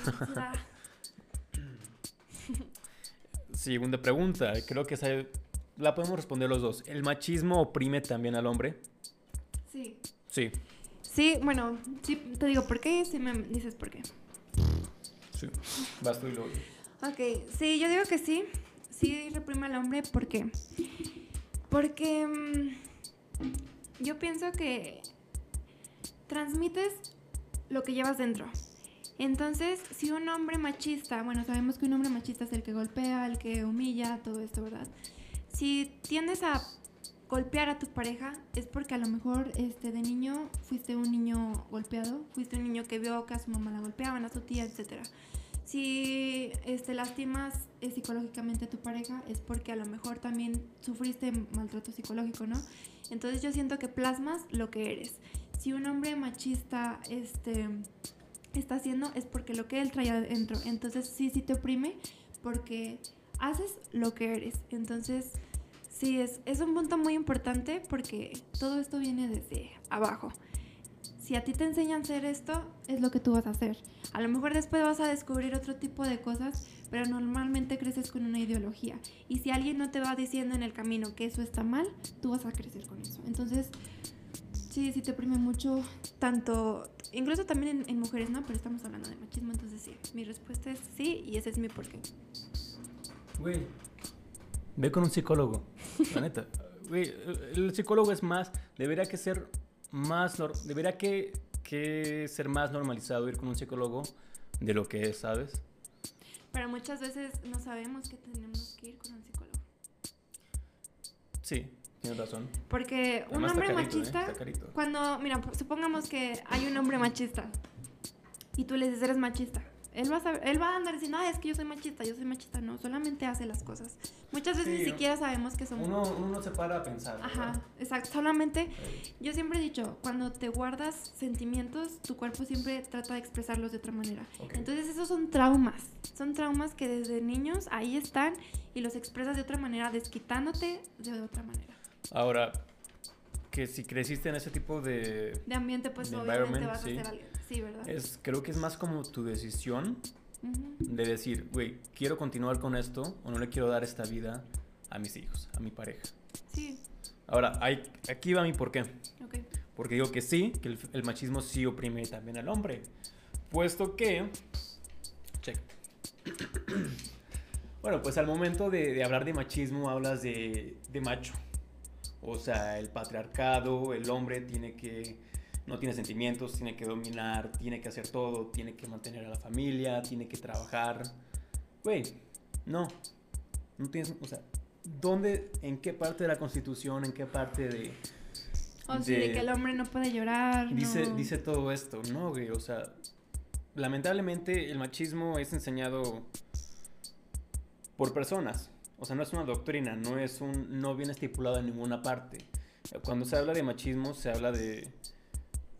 Segunda pregunta, creo que esa la podemos responder los dos. ¿El machismo oprime también al hombre? Sí. Sí. Sí, bueno, sí, te digo por qué, si me dices por qué. Sí, vas tú y luego. Ok, sí, yo digo que sí. Sí reprime al hombre, ¿por qué? Porque mm, yo pienso que transmites lo que llevas dentro. Entonces, si un hombre machista, bueno, sabemos que un hombre machista es el que golpea, el que humilla, todo esto, ¿verdad? Si tiendes a golpear a tu pareja es porque a lo mejor este de niño fuiste un niño golpeado, fuiste un niño que vio que a su mamá la golpeaban, a su tía, etcétera. Si este lastimas eh, psicológicamente a tu pareja es porque a lo mejor también sufriste maltrato psicológico, ¿no? Entonces yo siento que plasmas lo que eres. Si un hombre machista este está haciendo es porque lo que él trae adentro. Entonces sí, sí te oprime porque haces lo que eres. Entonces sí, es, es un punto muy importante porque todo esto viene desde abajo. Si a ti te enseñan a hacer esto, es lo que tú vas a hacer. A lo mejor después vas a descubrir otro tipo de cosas, pero normalmente creces con una ideología. Y si alguien no te va diciendo en el camino que eso está mal, tú vas a crecer con eso. Entonces, Sí, sí te oprime mucho, tanto, incluso también en, mujeres, ¿no? Pero estamos hablando de machismo, entonces sí, mi respuesta es sí y ese es mi porqué. Güey, ve con un psicólogo, la neta. Güey, el psicólogo es más, debería que ser más, debería que, que ser más normalizado ir con un psicólogo de lo que es, ¿sabes? Pero muchas veces no sabemos que tenemos que ir con un psicólogo. Sí, Tienes razón. Porque un hombre ¿eh? machista, cuando, mira, supongamos que hay un hombre machista y tú le dices, eres machista. Él va, a él va a andar diciendo, es que yo soy machista, yo soy machista. No, solamente hace las cosas. Muchas veces ni siquiera sabemos que somos. Uno, uno se para a pensar. Ajá, exacto. Solamente, yo siempre he dicho, cuando te guardas sentimientos, tu cuerpo siempre trata de expresarlos de otra manera. Entonces, esos son traumas. Son traumas que desde niños ahí están y los expresas de otra manera, desquitándote de otra manera. Ahora, que si creciste en ese tipo de... De ambiente, pues obviamente vas a ser alguien. Sí, ¿verdad? Es, creo que es más como tu decisión de decir, güey, quiero continuar con esto o no le quiero dar esta vida a mis hijos, a mi pareja. Sí. Ahora, hay, aquí va mi por qué. Porque digo que sí, que el, machismo sí oprime también al hombre. Puesto que... Check. bueno, pues al momento de, de hablar de machismo hablas de, de macho. O sea, el patriarcado, el hombre tiene que, no tiene sentimientos, tiene que dominar, tiene que hacer todo, tiene que mantener a la familia, tiene que trabajar. Güey, no, no tienes, o sea, ¿dónde, en qué parte de la constitución, en qué parte de... O sea, de, que el hombre no puede llorar. Dice, dice todo esto, ¿no, güey? O sea, lamentablemente el machismo es enseñado por personas. O sea, no es una doctrina, no es un, no viene estipulado en ninguna parte. Cuando se habla de machismo, se habla de,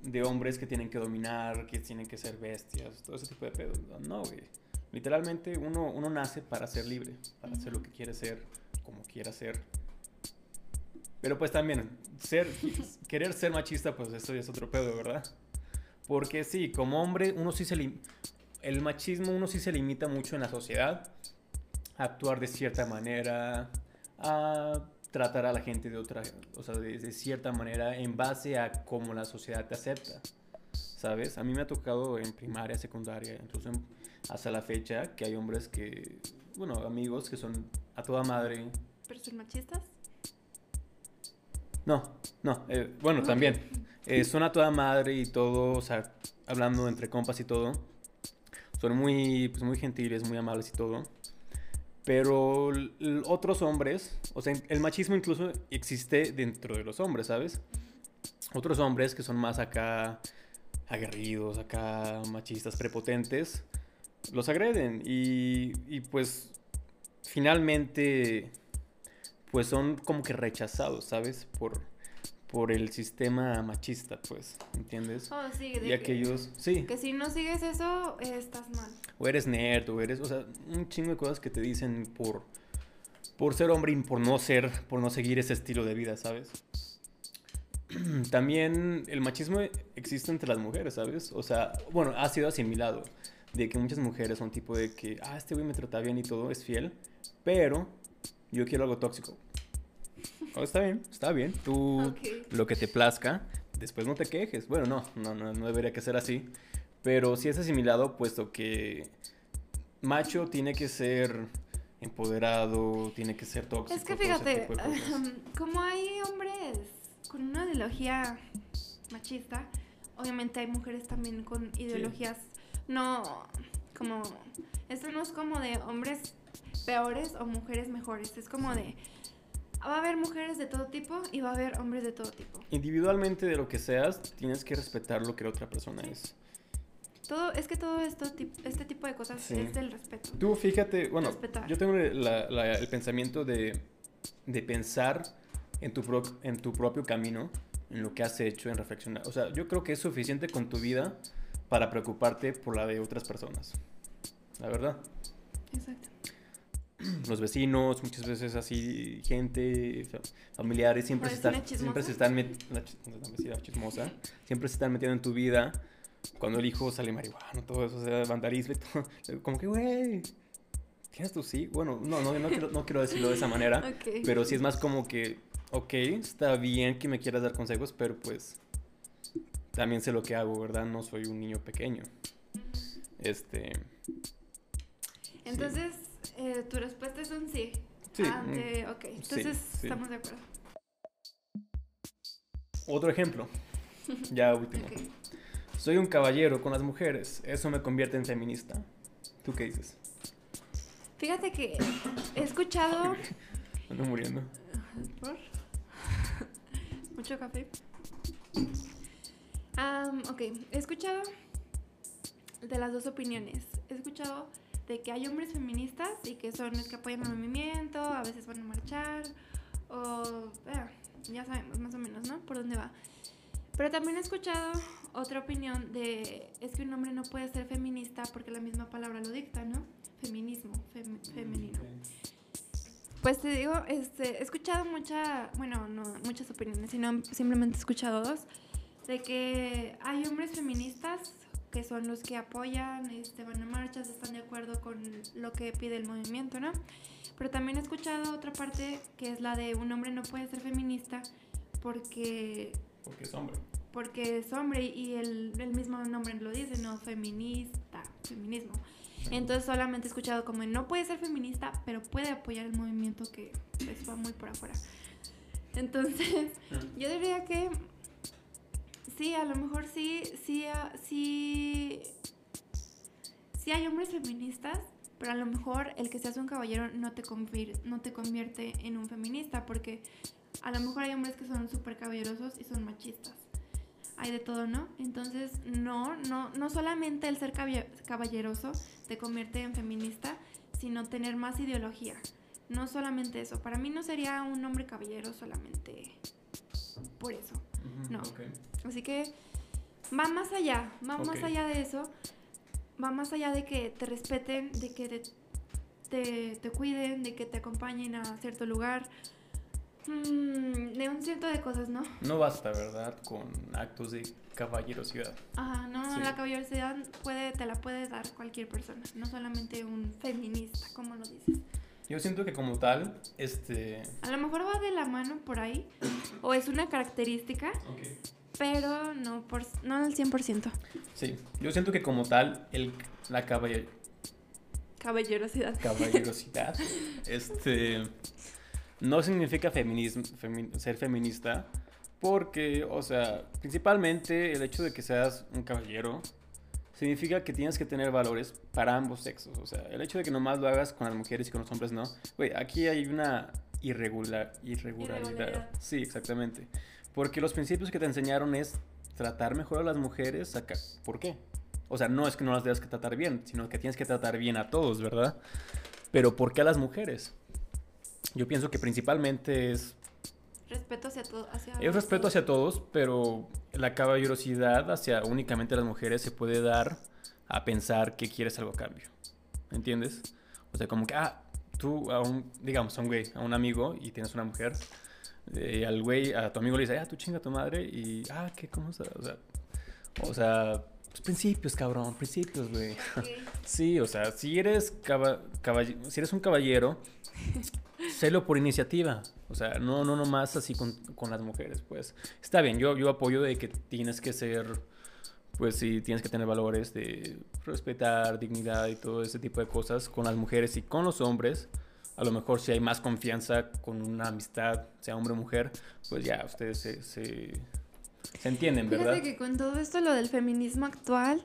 de hombres que tienen que dominar, que tienen que ser bestias, todo ese tipo de pedos. No, güey. Literalmente uno, uno nace para ser libre, para hacer lo que quiere ser, como quiera ser. Pero pues también, querer ser machista, pues eso es otro pedo, ¿verdad? Porque sí, como hombre, uno sí se... El machismo uno sí se limita mucho en la sociedad actuar de cierta manera, a tratar a la gente de otra, o sea, de, cierta manera en base a cómo la sociedad te acepta. ¿Sabes? A mí me ha tocado en primaria, secundaria, incluso hasta la fecha, que hay hombres que, bueno, amigos que son a toda madre. ¿Pero son machistas? No, no, eh, bueno, también. Eh, son a toda madre y todo, o sea, hablando entre compas y todo. Son muy, pues muy gentiles, muy amables y todo. Pero otros hombres, o sea, el machismo incluso existe dentro de los hombres, ¿sabes? Otros hombres que son más acá aguerridos, acá machistas, prepotentes, los agreden y, y pues finalmente pues son como que rechazados, ¿sabes? Por, por el sistema machista, pues, ¿entiendes? Oh, sí, de y aquellos, sí. Que si no sigues eso, estás mal. O eres nerd, o eres, o sea, un chingo de cosas que te dicen por, por ser hombre y por no ser, por no seguir ese estilo de vida, ¿sabes? también el machismo existe entre las mujeres, ¿sabes? O sea, bueno, ha sido asimilado. De que muchas mujeres son tipo de que, ah, este güey me trata bien y todo, es fiel, pero yo quiero algo tóxico. Oh, está bien, está bien. Tú lo que te plazca, después no te quejes. Bueno, no, no, no, no debería que ser así. Pero sí es asimilado, puesto que macho tiene que ser empoderado, tiene que ser tóxico. Es que fíjate, como hay hombres con una ideología machista, obviamente hay mujeres también con ideologías no como esto no es como de hombres peores o mujeres mejores, es como de va a haber mujeres de todo tipo y va a haber hombres de todo tipo. Individualmente de lo que seas, tienes que respetar lo que la otra persona es. Todo, es que todo esto, este tipo de cosas es del respeto. Tú fíjate, bueno, yo tengo el pensamiento de, de pensar en tu, en tu propio camino, en lo que has hecho, en reflexionar. O sea, yo creo que es suficiente con tu vida para preocuparte por la de otras personas. La verdad. Exacto. Los vecinos, muchas veces así, gente, familiares, siempre se, están, siempre se están metiendo, chismosa, siempre se están metiendo en tu vida cuando el hijo sale marihuana, todo eso, o sea, vandalismo y todo. Como que, güey, ¿tienes tú sí? Bueno, no, no, no, quiero, no quiero decirlo de esa manera, pero sí es más como que, ok, está bien que me quieras dar consejos, pero pues también sé lo que hago, ¿verdad? No soy un niño pequeño. Este. Entonces, eh, tu respuesta es un sí. Sí. Mm, ok, entonces estamos de acuerdo. Otro ejemplo. Ya último. Soy un caballero con las mujeres. Eso me convierte en feminista. ¿Tú qué dices? Fíjate que he escuchado. Ando muriendo. ¿Por? Mucho café. ok, he escuchado de las dos opiniones. He escuchado de que hay hombres feministas y que son los que apoyan el movimiento, a veces van a marchar, o ya sabemos más o menos, ¿no? Por dónde va. Pero también he escuchado otra opinión de es que un hombre no puede ser feminista porque la misma palabra lo dicta, ¿no? Feminismo, femenino. Pues te digo, este, he escuchado mucha, bueno, no muchas opiniones, sino simplemente he escuchado dos, de que hay hombres feministas que son los que apoyan, este, van a marchas, están de acuerdo con lo que pide el movimiento, ¿no? Pero también he escuchado otra parte que es la de un hombre no puede ser feminista porque porque es hombre. Porque es hombre y el, el mismo nombre lo dice, no feminista, feminismo. Entonces solamente he escuchado como no puede ser feminista, pero puede apoyar el movimiento que pues, va muy por afuera. Entonces, yo diría que sí, a lo mejor sí, sí, ah, sí, sí hay hombres feministas, pero a lo mejor el que seas un caballero no te, no te convierte en un feminista, porque a lo mejor hay hombres que son súper caballerosos y son machistas. Hay de todo, ¿no? Entonces, no, no, no solamente el ser caballeroso te convierte en feminista, sino tener más ideología. No solamente eso. Para mí no sería un hombre caballero solamente por eso. No. Así que va más allá, va más allá de eso. Va más allá de que te respeten, de que te, te cuiden, de que te acompañen a cierto lugar Mm, de un cierto de cosas, ¿no? No basta, ¿verdad? Con actos de caballerosidad. Ajá, no, la caballerosidad puede, te la puede dar cualquier persona, no solamente un feminista, como lo dices. Yo siento que como tal, este... A lo mejor va de la mano por ahí, o es una característica, pero no, por, no al 100%. Sí, yo siento que como tal, el, la caballer... Caballerosidad. Caballerosidad. este no significa feminismo, ser feminista, porque, o sea, principalmente el hecho de que seas un caballero significa que tienes que tener valores para ambos sexos. O sea, el hecho de que nomás lo hagas con las mujeres y con los hombres no. Güey, aquí hay una irregular, irregularidad. Sí, exactamente. Porque los principios que te enseñaron es tratar mejor a las mujeres acá. ¿Por qué? O sea, no es que no las debas que tratar bien, sino que tienes que tratar bien a todos, ¿verdad? Pero ¿por qué a las mujeres? Yo pienso que principalmente es... Respeto hacia todos. Es respeto hacia todos, pero la caballerosidad hacia únicamente las mujeres se puede dar a pensar que quieres algo a cambio. ¿Entiendes? O sea, como que, ah, tú a un, digamos, a un güey, a un amigo y tienes una mujer, eh, al güey, a tu amigo le dice, ah, tú chinga tu madre y, ah, ¿qué? ¿Cómo está? O sea, o sea pues, principios, cabrón, principios, güey. sí, o sea, si eres, si eres un caballero, sélo por iniciativa. O sea, no, no nomás así con, con, las mujeres, pues. Está bien, yo, yo apoyo de que tienes que ser, pues sí, tienes que tener valores de respetar, dignidad y todo ese tipo de cosas con las mujeres y con los hombres. A lo mejor si hay más confianza con una amistad, sea hombre o mujer, pues ya ustedes se, se, se entienden, ¿verdad? Fíjate que con todo esto, lo del feminismo actual,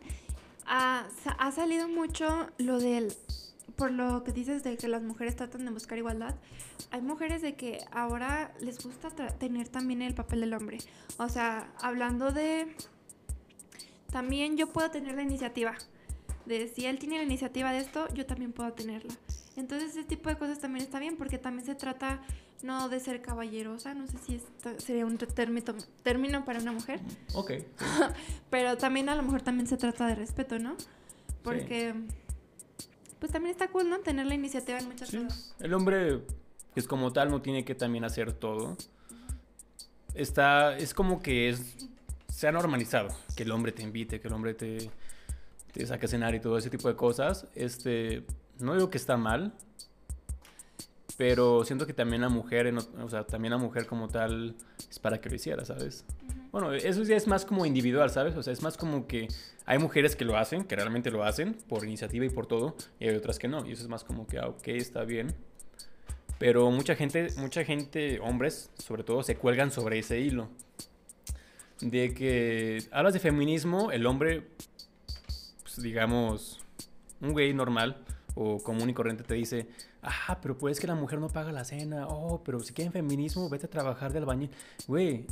ha, ha salido mucho lo del por lo que dices de que las mujeres tratan de buscar igualdad, hay mujeres de que ahora les gusta tener también el papel del hombre. O sea, hablando de... También yo puedo tener la iniciativa. De si él tiene la iniciativa de esto, yo también puedo tenerla. Entonces ese tipo de cosas también está bien porque también se trata no de ser caballerosa, no sé si esto sería un término, término para una mujer. Ok. Pero también a lo mejor también se trata de respeto, ¿no? Porque pues también está cool, ¿no? Tener la iniciativa en muchas cosas. El hombre, es como tal, no tiene que también hacer todo. Está, es como que es, se ha normalizado que el hombre te invite, que el hombre te, te saque a cenar y todo ese tipo de cosas. Este, no digo que está mal, pero siento que también la mujer, o sea, también la mujer como tal es para que lo hiciera, ¿sabes? Bueno, eso ya es más como individual, ¿sabes? O sea, es más como que hay mujeres que lo hacen, que realmente lo hacen por iniciativa y por todo, y hay otras que no. Y eso es más como que, ah, ok, está bien. Pero mucha gente, mucha gente, hombres sobre todo, se cuelgan sobre ese hilo. De que hablas de feminismo, el hombre, pues, digamos, un güey normal o común y corriente te dice, ah, pero pues que la mujer no paga la cena, oh, pero si quieren feminismo, vete a trabajar del baño. Güey,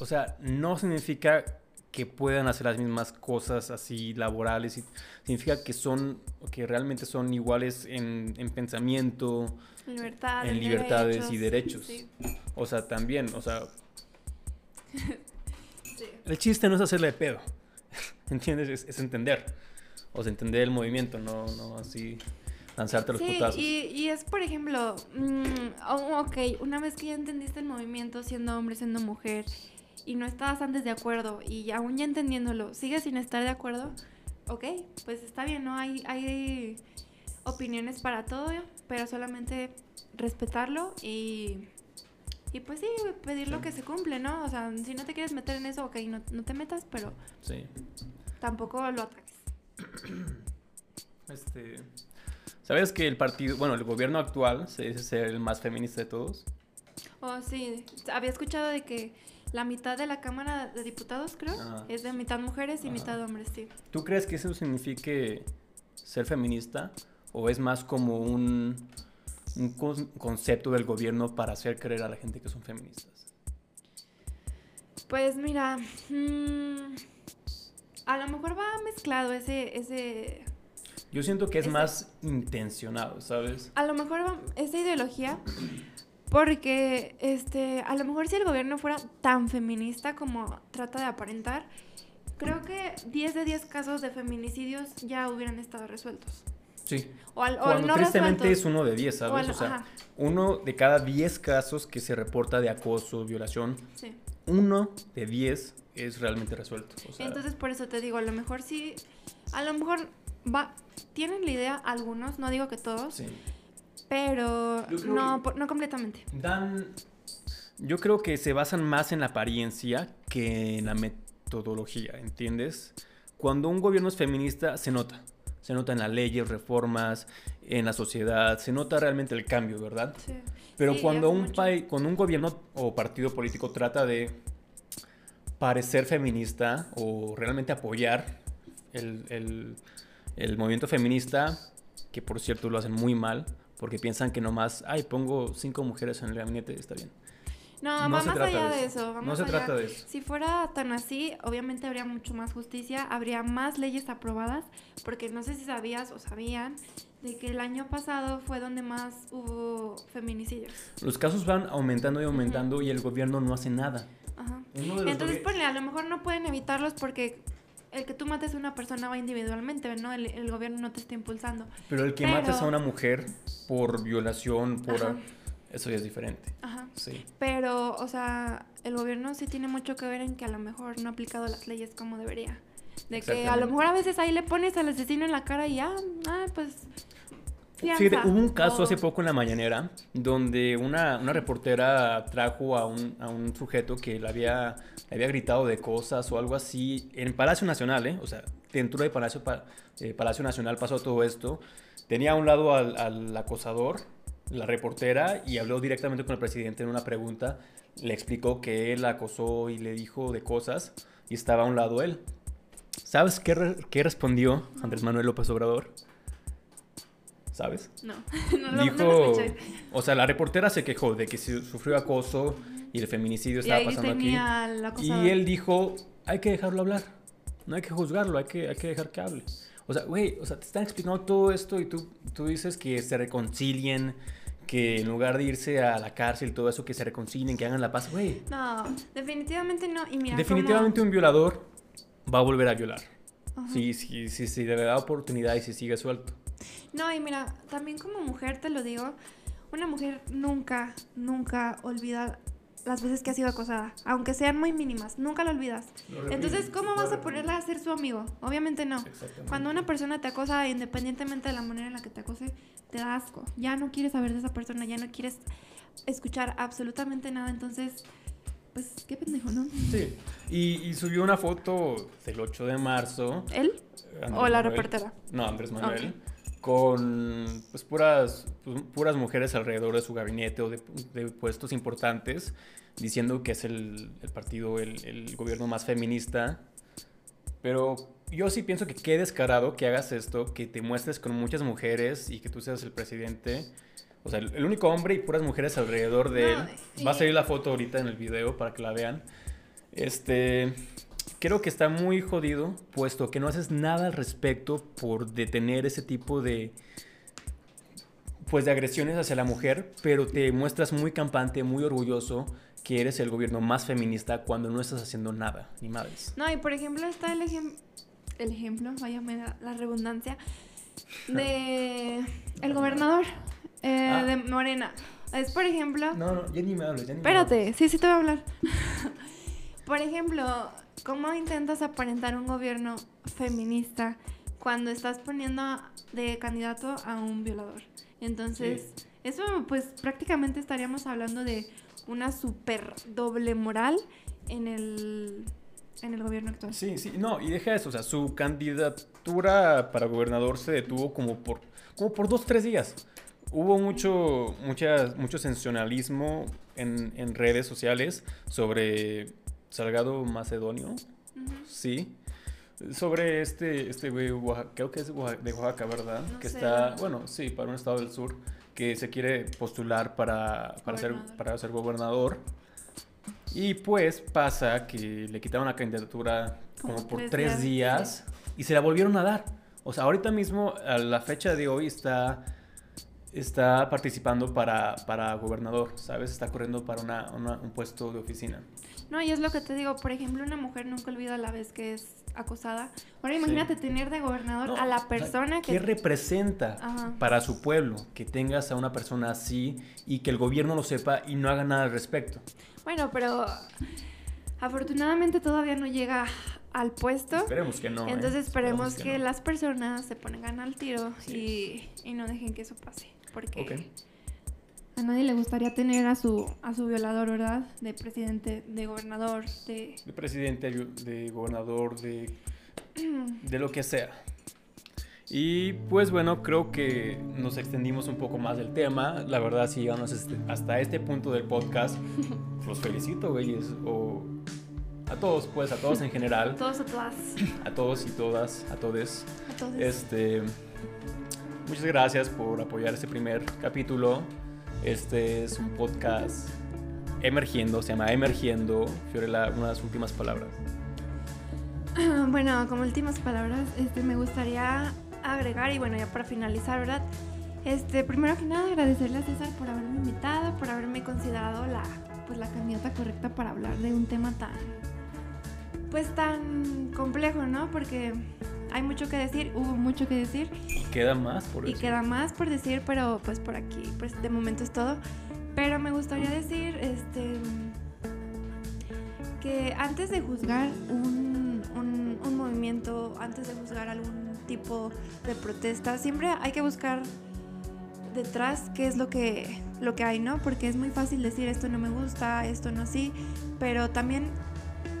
o sea, no significa que puedan hacer las mismas cosas así laborales, y significa que son, que realmente son iguales en, pensamiento, en libertades y derechos. O sea, también, o sea, el chiste no es hacerle de pedo, ¿entiendes? Es, entender, o sea, entender el movimiento, no, no así lanzarte los putazos. Y, y es, por ejemplo, mm, oh, ok, una vez que ya entendiste el movimiento, siendo hombre, siendo mujer, y no estabas antes de acuerdo y aún ya entendiéndolo, sigues sin estar de acuerdo, ok, pues está bien, ¿no? Hay, hay opiniones para todo, pero solamente respetarlo y, y pues sí, pedir lo que se cumple, ¿no? O sea, si no te quieres meter en eso, ok, no, no te metas, pero sí. tampoco lo ataques. Este, ¿Sabes que el partido, bueno, el gobierno actual se dice ser el más feminista de todos? Oh, sí, había escuchado de que la mitad de la Cámara de Diputados, creo, es de mitad mujeres y mitad hombres, sí. ¿Tú crees que eso signifique ser feminista? ¿O es más como un, un concepto del gobierno para hacer creer a la gente que son feministas? Pues mira, mm, a lo mejor va mezclado ese, ese... Yo siento que es más intencionado, ¿sabes? A lo mejor esa ideología porque este, a lo mejor si el gobierno fuera tan feminista como trata de aparentar, creo que 10 de 10 casos de feminicidios ya hubieran estado resueltos. Sí. O, Cuando tristemente es uno de 10, ¿sabes? O, sea, uno de cada 10 casos que se reporta de acoso, violación, uno de 10 es realmente resuelto. Entonces, por eso te digo, a lo mejor sí, a lo mejor va, tienen la idea algunos, no digo que todos. Sí pero no, no completamente. Dan, yo creo que se basan más en la apariencia que en la metodología, ¿entiendes? Cuando un gobierno es feminista, se nota. Se nota en las leyes, reformas, en la sociedad, se nota realmente el cambio, ¿verdad? Sí. Pero cuando, un país, cuando un gobierno o partido político trata de parecer feminista o realmente apoyar el, el, el movimiento feminista, que por cierto lo hacen muy mal, porque piensan que nomás, ay, pongo cinco mujeres en el gabinete, está bien. No, va más allá de eso. no se trata de eso. Si fuera tan así, obviamente habría mucho más justicia, habría más leyes aprobadas, porque no sé si sabías o sabían de que el año pasado fue donde más hubo feminicidios. Los casos van aumentando y aumentando y el gobierno no hace nada. Ajá. Entonces, ponle, a lo mejor no pueden evitarlos porque el que tú mates a una persona va individualmente, ¿no? El, gobierno no te está impulsando. Pero el que mates a una mujer por violación, por... Eso ya es diferente. Ajá. Sí. Pero, o sea, el gobierno sí tiene mucho que ver en que a lo mejor no ha aplicado las leyes como debería. De que a lo mejor a veces ahí le pones al asesino en la cara y ya, ah, pues Fíjate, hubo un caso hace poco en la mañanera donde una, una reportera trajo a un, a un, sujeto que le había, le había gritado de cosas o algo así en Palacio Nacional, ¿eh? O sea, dentro de Palacio, eh, Palacio Nacional pasó todo esto. Tenía a un lado al, al, acosador, la reportera, y habló directamente con el presidente en una pregunta. Le explicó que él acosó y le dijo de cosas y estaba a un lado él. ¿Sabes qué, qué respondió Andrés Manuel López Obrador? ¿Sabes? No, no lo, Dijo, o sea, la reportera se quejó de que sufrió acoso y el feminicidio estaba pasando aquí. Y él dijo, hay que dejarlo hablar, no hay que juzgarlo, hay que, hay que dejar que hable. O sea, güey, o sea, te están explicando todo esto y tú, tú dices que se reconcilien, que en lugar de irse a la cárcel, todo eso, que se reconcilien, que hagan la paz, güey. No, definitivamente no. Y mira, definitivamente un violador va a volver a violar. Sí, sí, sí, sí, de verdad oportunidad y si sigue suelto. No, y mira, también como mujer te lo digo, una mujer nunca, nunca olvida las veces que ha sido acosada, aunque sean muy mínimas, nunca lo olvidas. Entonces, ¿cómo vas a ponerla a ser su amigo? Obviamente no. Cuando una persona te acosa, independientemente de la manera en la que te acose, te da asco. Ya no quieres saber de esa persona, ya no quieres escuchar absolutamente nada. Entonces, pues, qué pendejo, ¿no? Sí. Y, subió una foto del 8 de marzo. ¿Él? ¿O la reportera? No, Andrés Manuel con pues, puras, pues, puras mujeres alrededor de su gabinete o de, puestos importantes, diciendo que es el, partido, el, gobierno más feminista. Pero yo sí pienso que qué descarado que hagas esto, que te muestres con muchas mujeres y que tú seas el presidente. O sea, el, único hombre y puras mujeres alrededor de él. Va a salir la foto ahorita en el video para que la vean. Este, creo que está muy jodido, puesto que no haces nada al respecto por detener ese tipo de pues de agresiones hacia la mujer, pero te muestras muy campante, muy orgulloso que eres el gobierno más feminista cuando no estás haciendo nada, ni madres. No, y por ejemplo está el, el ejemplo, vaya la redundancia, de el gobernador eh, ah. de Morena. Es por ejemplo... No, no, ya ni me hablo, ya ni Espérate, sí, sí te voy a hablar. por ejemplo, ¿Cómo intentas aparentar un gobierno feminista cuando estás poniendo de candidato a un violador? Entonces, eso pues prácticamente estaríamos hablando de una super doble moral en el, en el gobierno actual. Sí, sí, no, y deja eso, o sea, su candidatura para gobernador se detuvo como por, como por dos, tres días. Hubo mucho, mucha, mucho sensacionalismo en, en redes sociales sobre Salgado Macedonio, sí. Sobre este, este güey, creo que es de Oaxaca, ¿verdad? que está, bueno, sí, para un estado del sur, que se quiere postular para, para, ser, para ser gobernador. Y pues pasa que le quitaron la candidatura como, por tres, días, y se la volvieron a dar. O sea, ahorita mismo, a la fecha de hoy, está, está participando para, para gobernador, ¿sabes? Está corriendo para una, un puesto de oficina. No, y es lo que te digo, por ejemplo, una mujer nunca olvida la vez que es acosada. Ahora imagínate tener de gobernador a la persona que... ¿Qué representa para su pueblo que tengas a una persona así y que el gobierno lo sepa y no haga nada al respecto? Bueno, pero afortunadamente todavía no llega al puesto. Esperemos que no. ¿eh? Entonces esperemos, que, las personas se pongan al tiro y, no dejen que eso pase. Porque... A nadie le gustaría tener a su, a su violador, ¿verdad? De presidente, de gobernador, de... De presidente, de gobernador, de... de lo que sea. Y pues bueno, creo que nos extendimos un poco más del tema. La verdad, si llegamos este, hasta este punto del podcast, los felicito, güeyes. O a todos, pues, a todos en general. A todos, a todas. A todos y todas, a todes. A todos. Este, muchas gracias por apoyar este primer capítulo. Este es un podcast emergiendo, se llama Emergiendo. Fiorella, unas últimas palabras. Bueno, como últimas palabras, este, me gustaría agregar, y bueno, ya para finalizar, ¿verdad? Este, primero que nada, agradecerle a César por haberme invitado, por haberme considerado la, pues, la candidata correcta para hablar de un tema tan, pues tan complejo, ¿no? Porque hay mucho que decir, hubo mucho que decir. Y queda más por decir. Y queda más por decir, pero pues por aquí, pues de momento es todo. Pero me gustaría decir, este, que antes de juzgar un, un, un movimiento, antes de juzgar algún tipo de protesta, siempre hay que buscar detrás qué es lo que, lo que hay, ¿no? Porque es muy fácil decir esto no me gusta, esto no sí, pero también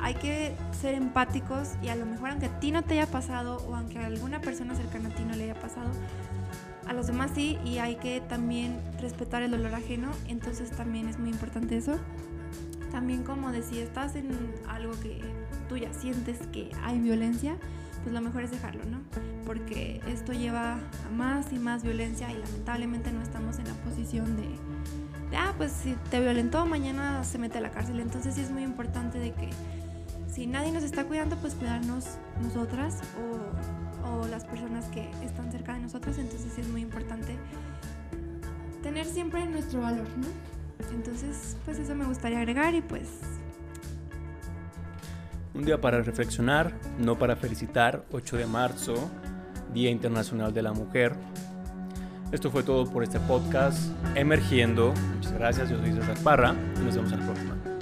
hay que ser empáticos y a lo mejor aunque a ti no te haya pasado o aunque a alguna persona cercana a ti no le haya pasado, a los demás sí y hay que también respetar el dolor ajeno, entonces también es muy importante eso. También como decía, estás en algo que tú ya sientes que hay violencia, pues lo mejor es dejarlo, ¿no? Porque esto lleva a más y más violencia y lamentablemente no estamos en la posición de, ah, pues si te violentó, mañana se mete a la cárcel. Entonces sí es muy importante de que si nadie nos está cuidando, pues cuidarnos nosotras o, o las personas que están cerca de nosotros. Entonces sí es muy importante tener siempre nuestro valor, ¿no? Entonces, pues eso me gustaría agregar y pues un día para reflexionar, no para felicitar, 8 de marzo, Día Internacional de la Mujer. Esto fue todo por este podcast, Emergiendo. Muchas gracias, yo soy César Parra y nos vemos en la próxima.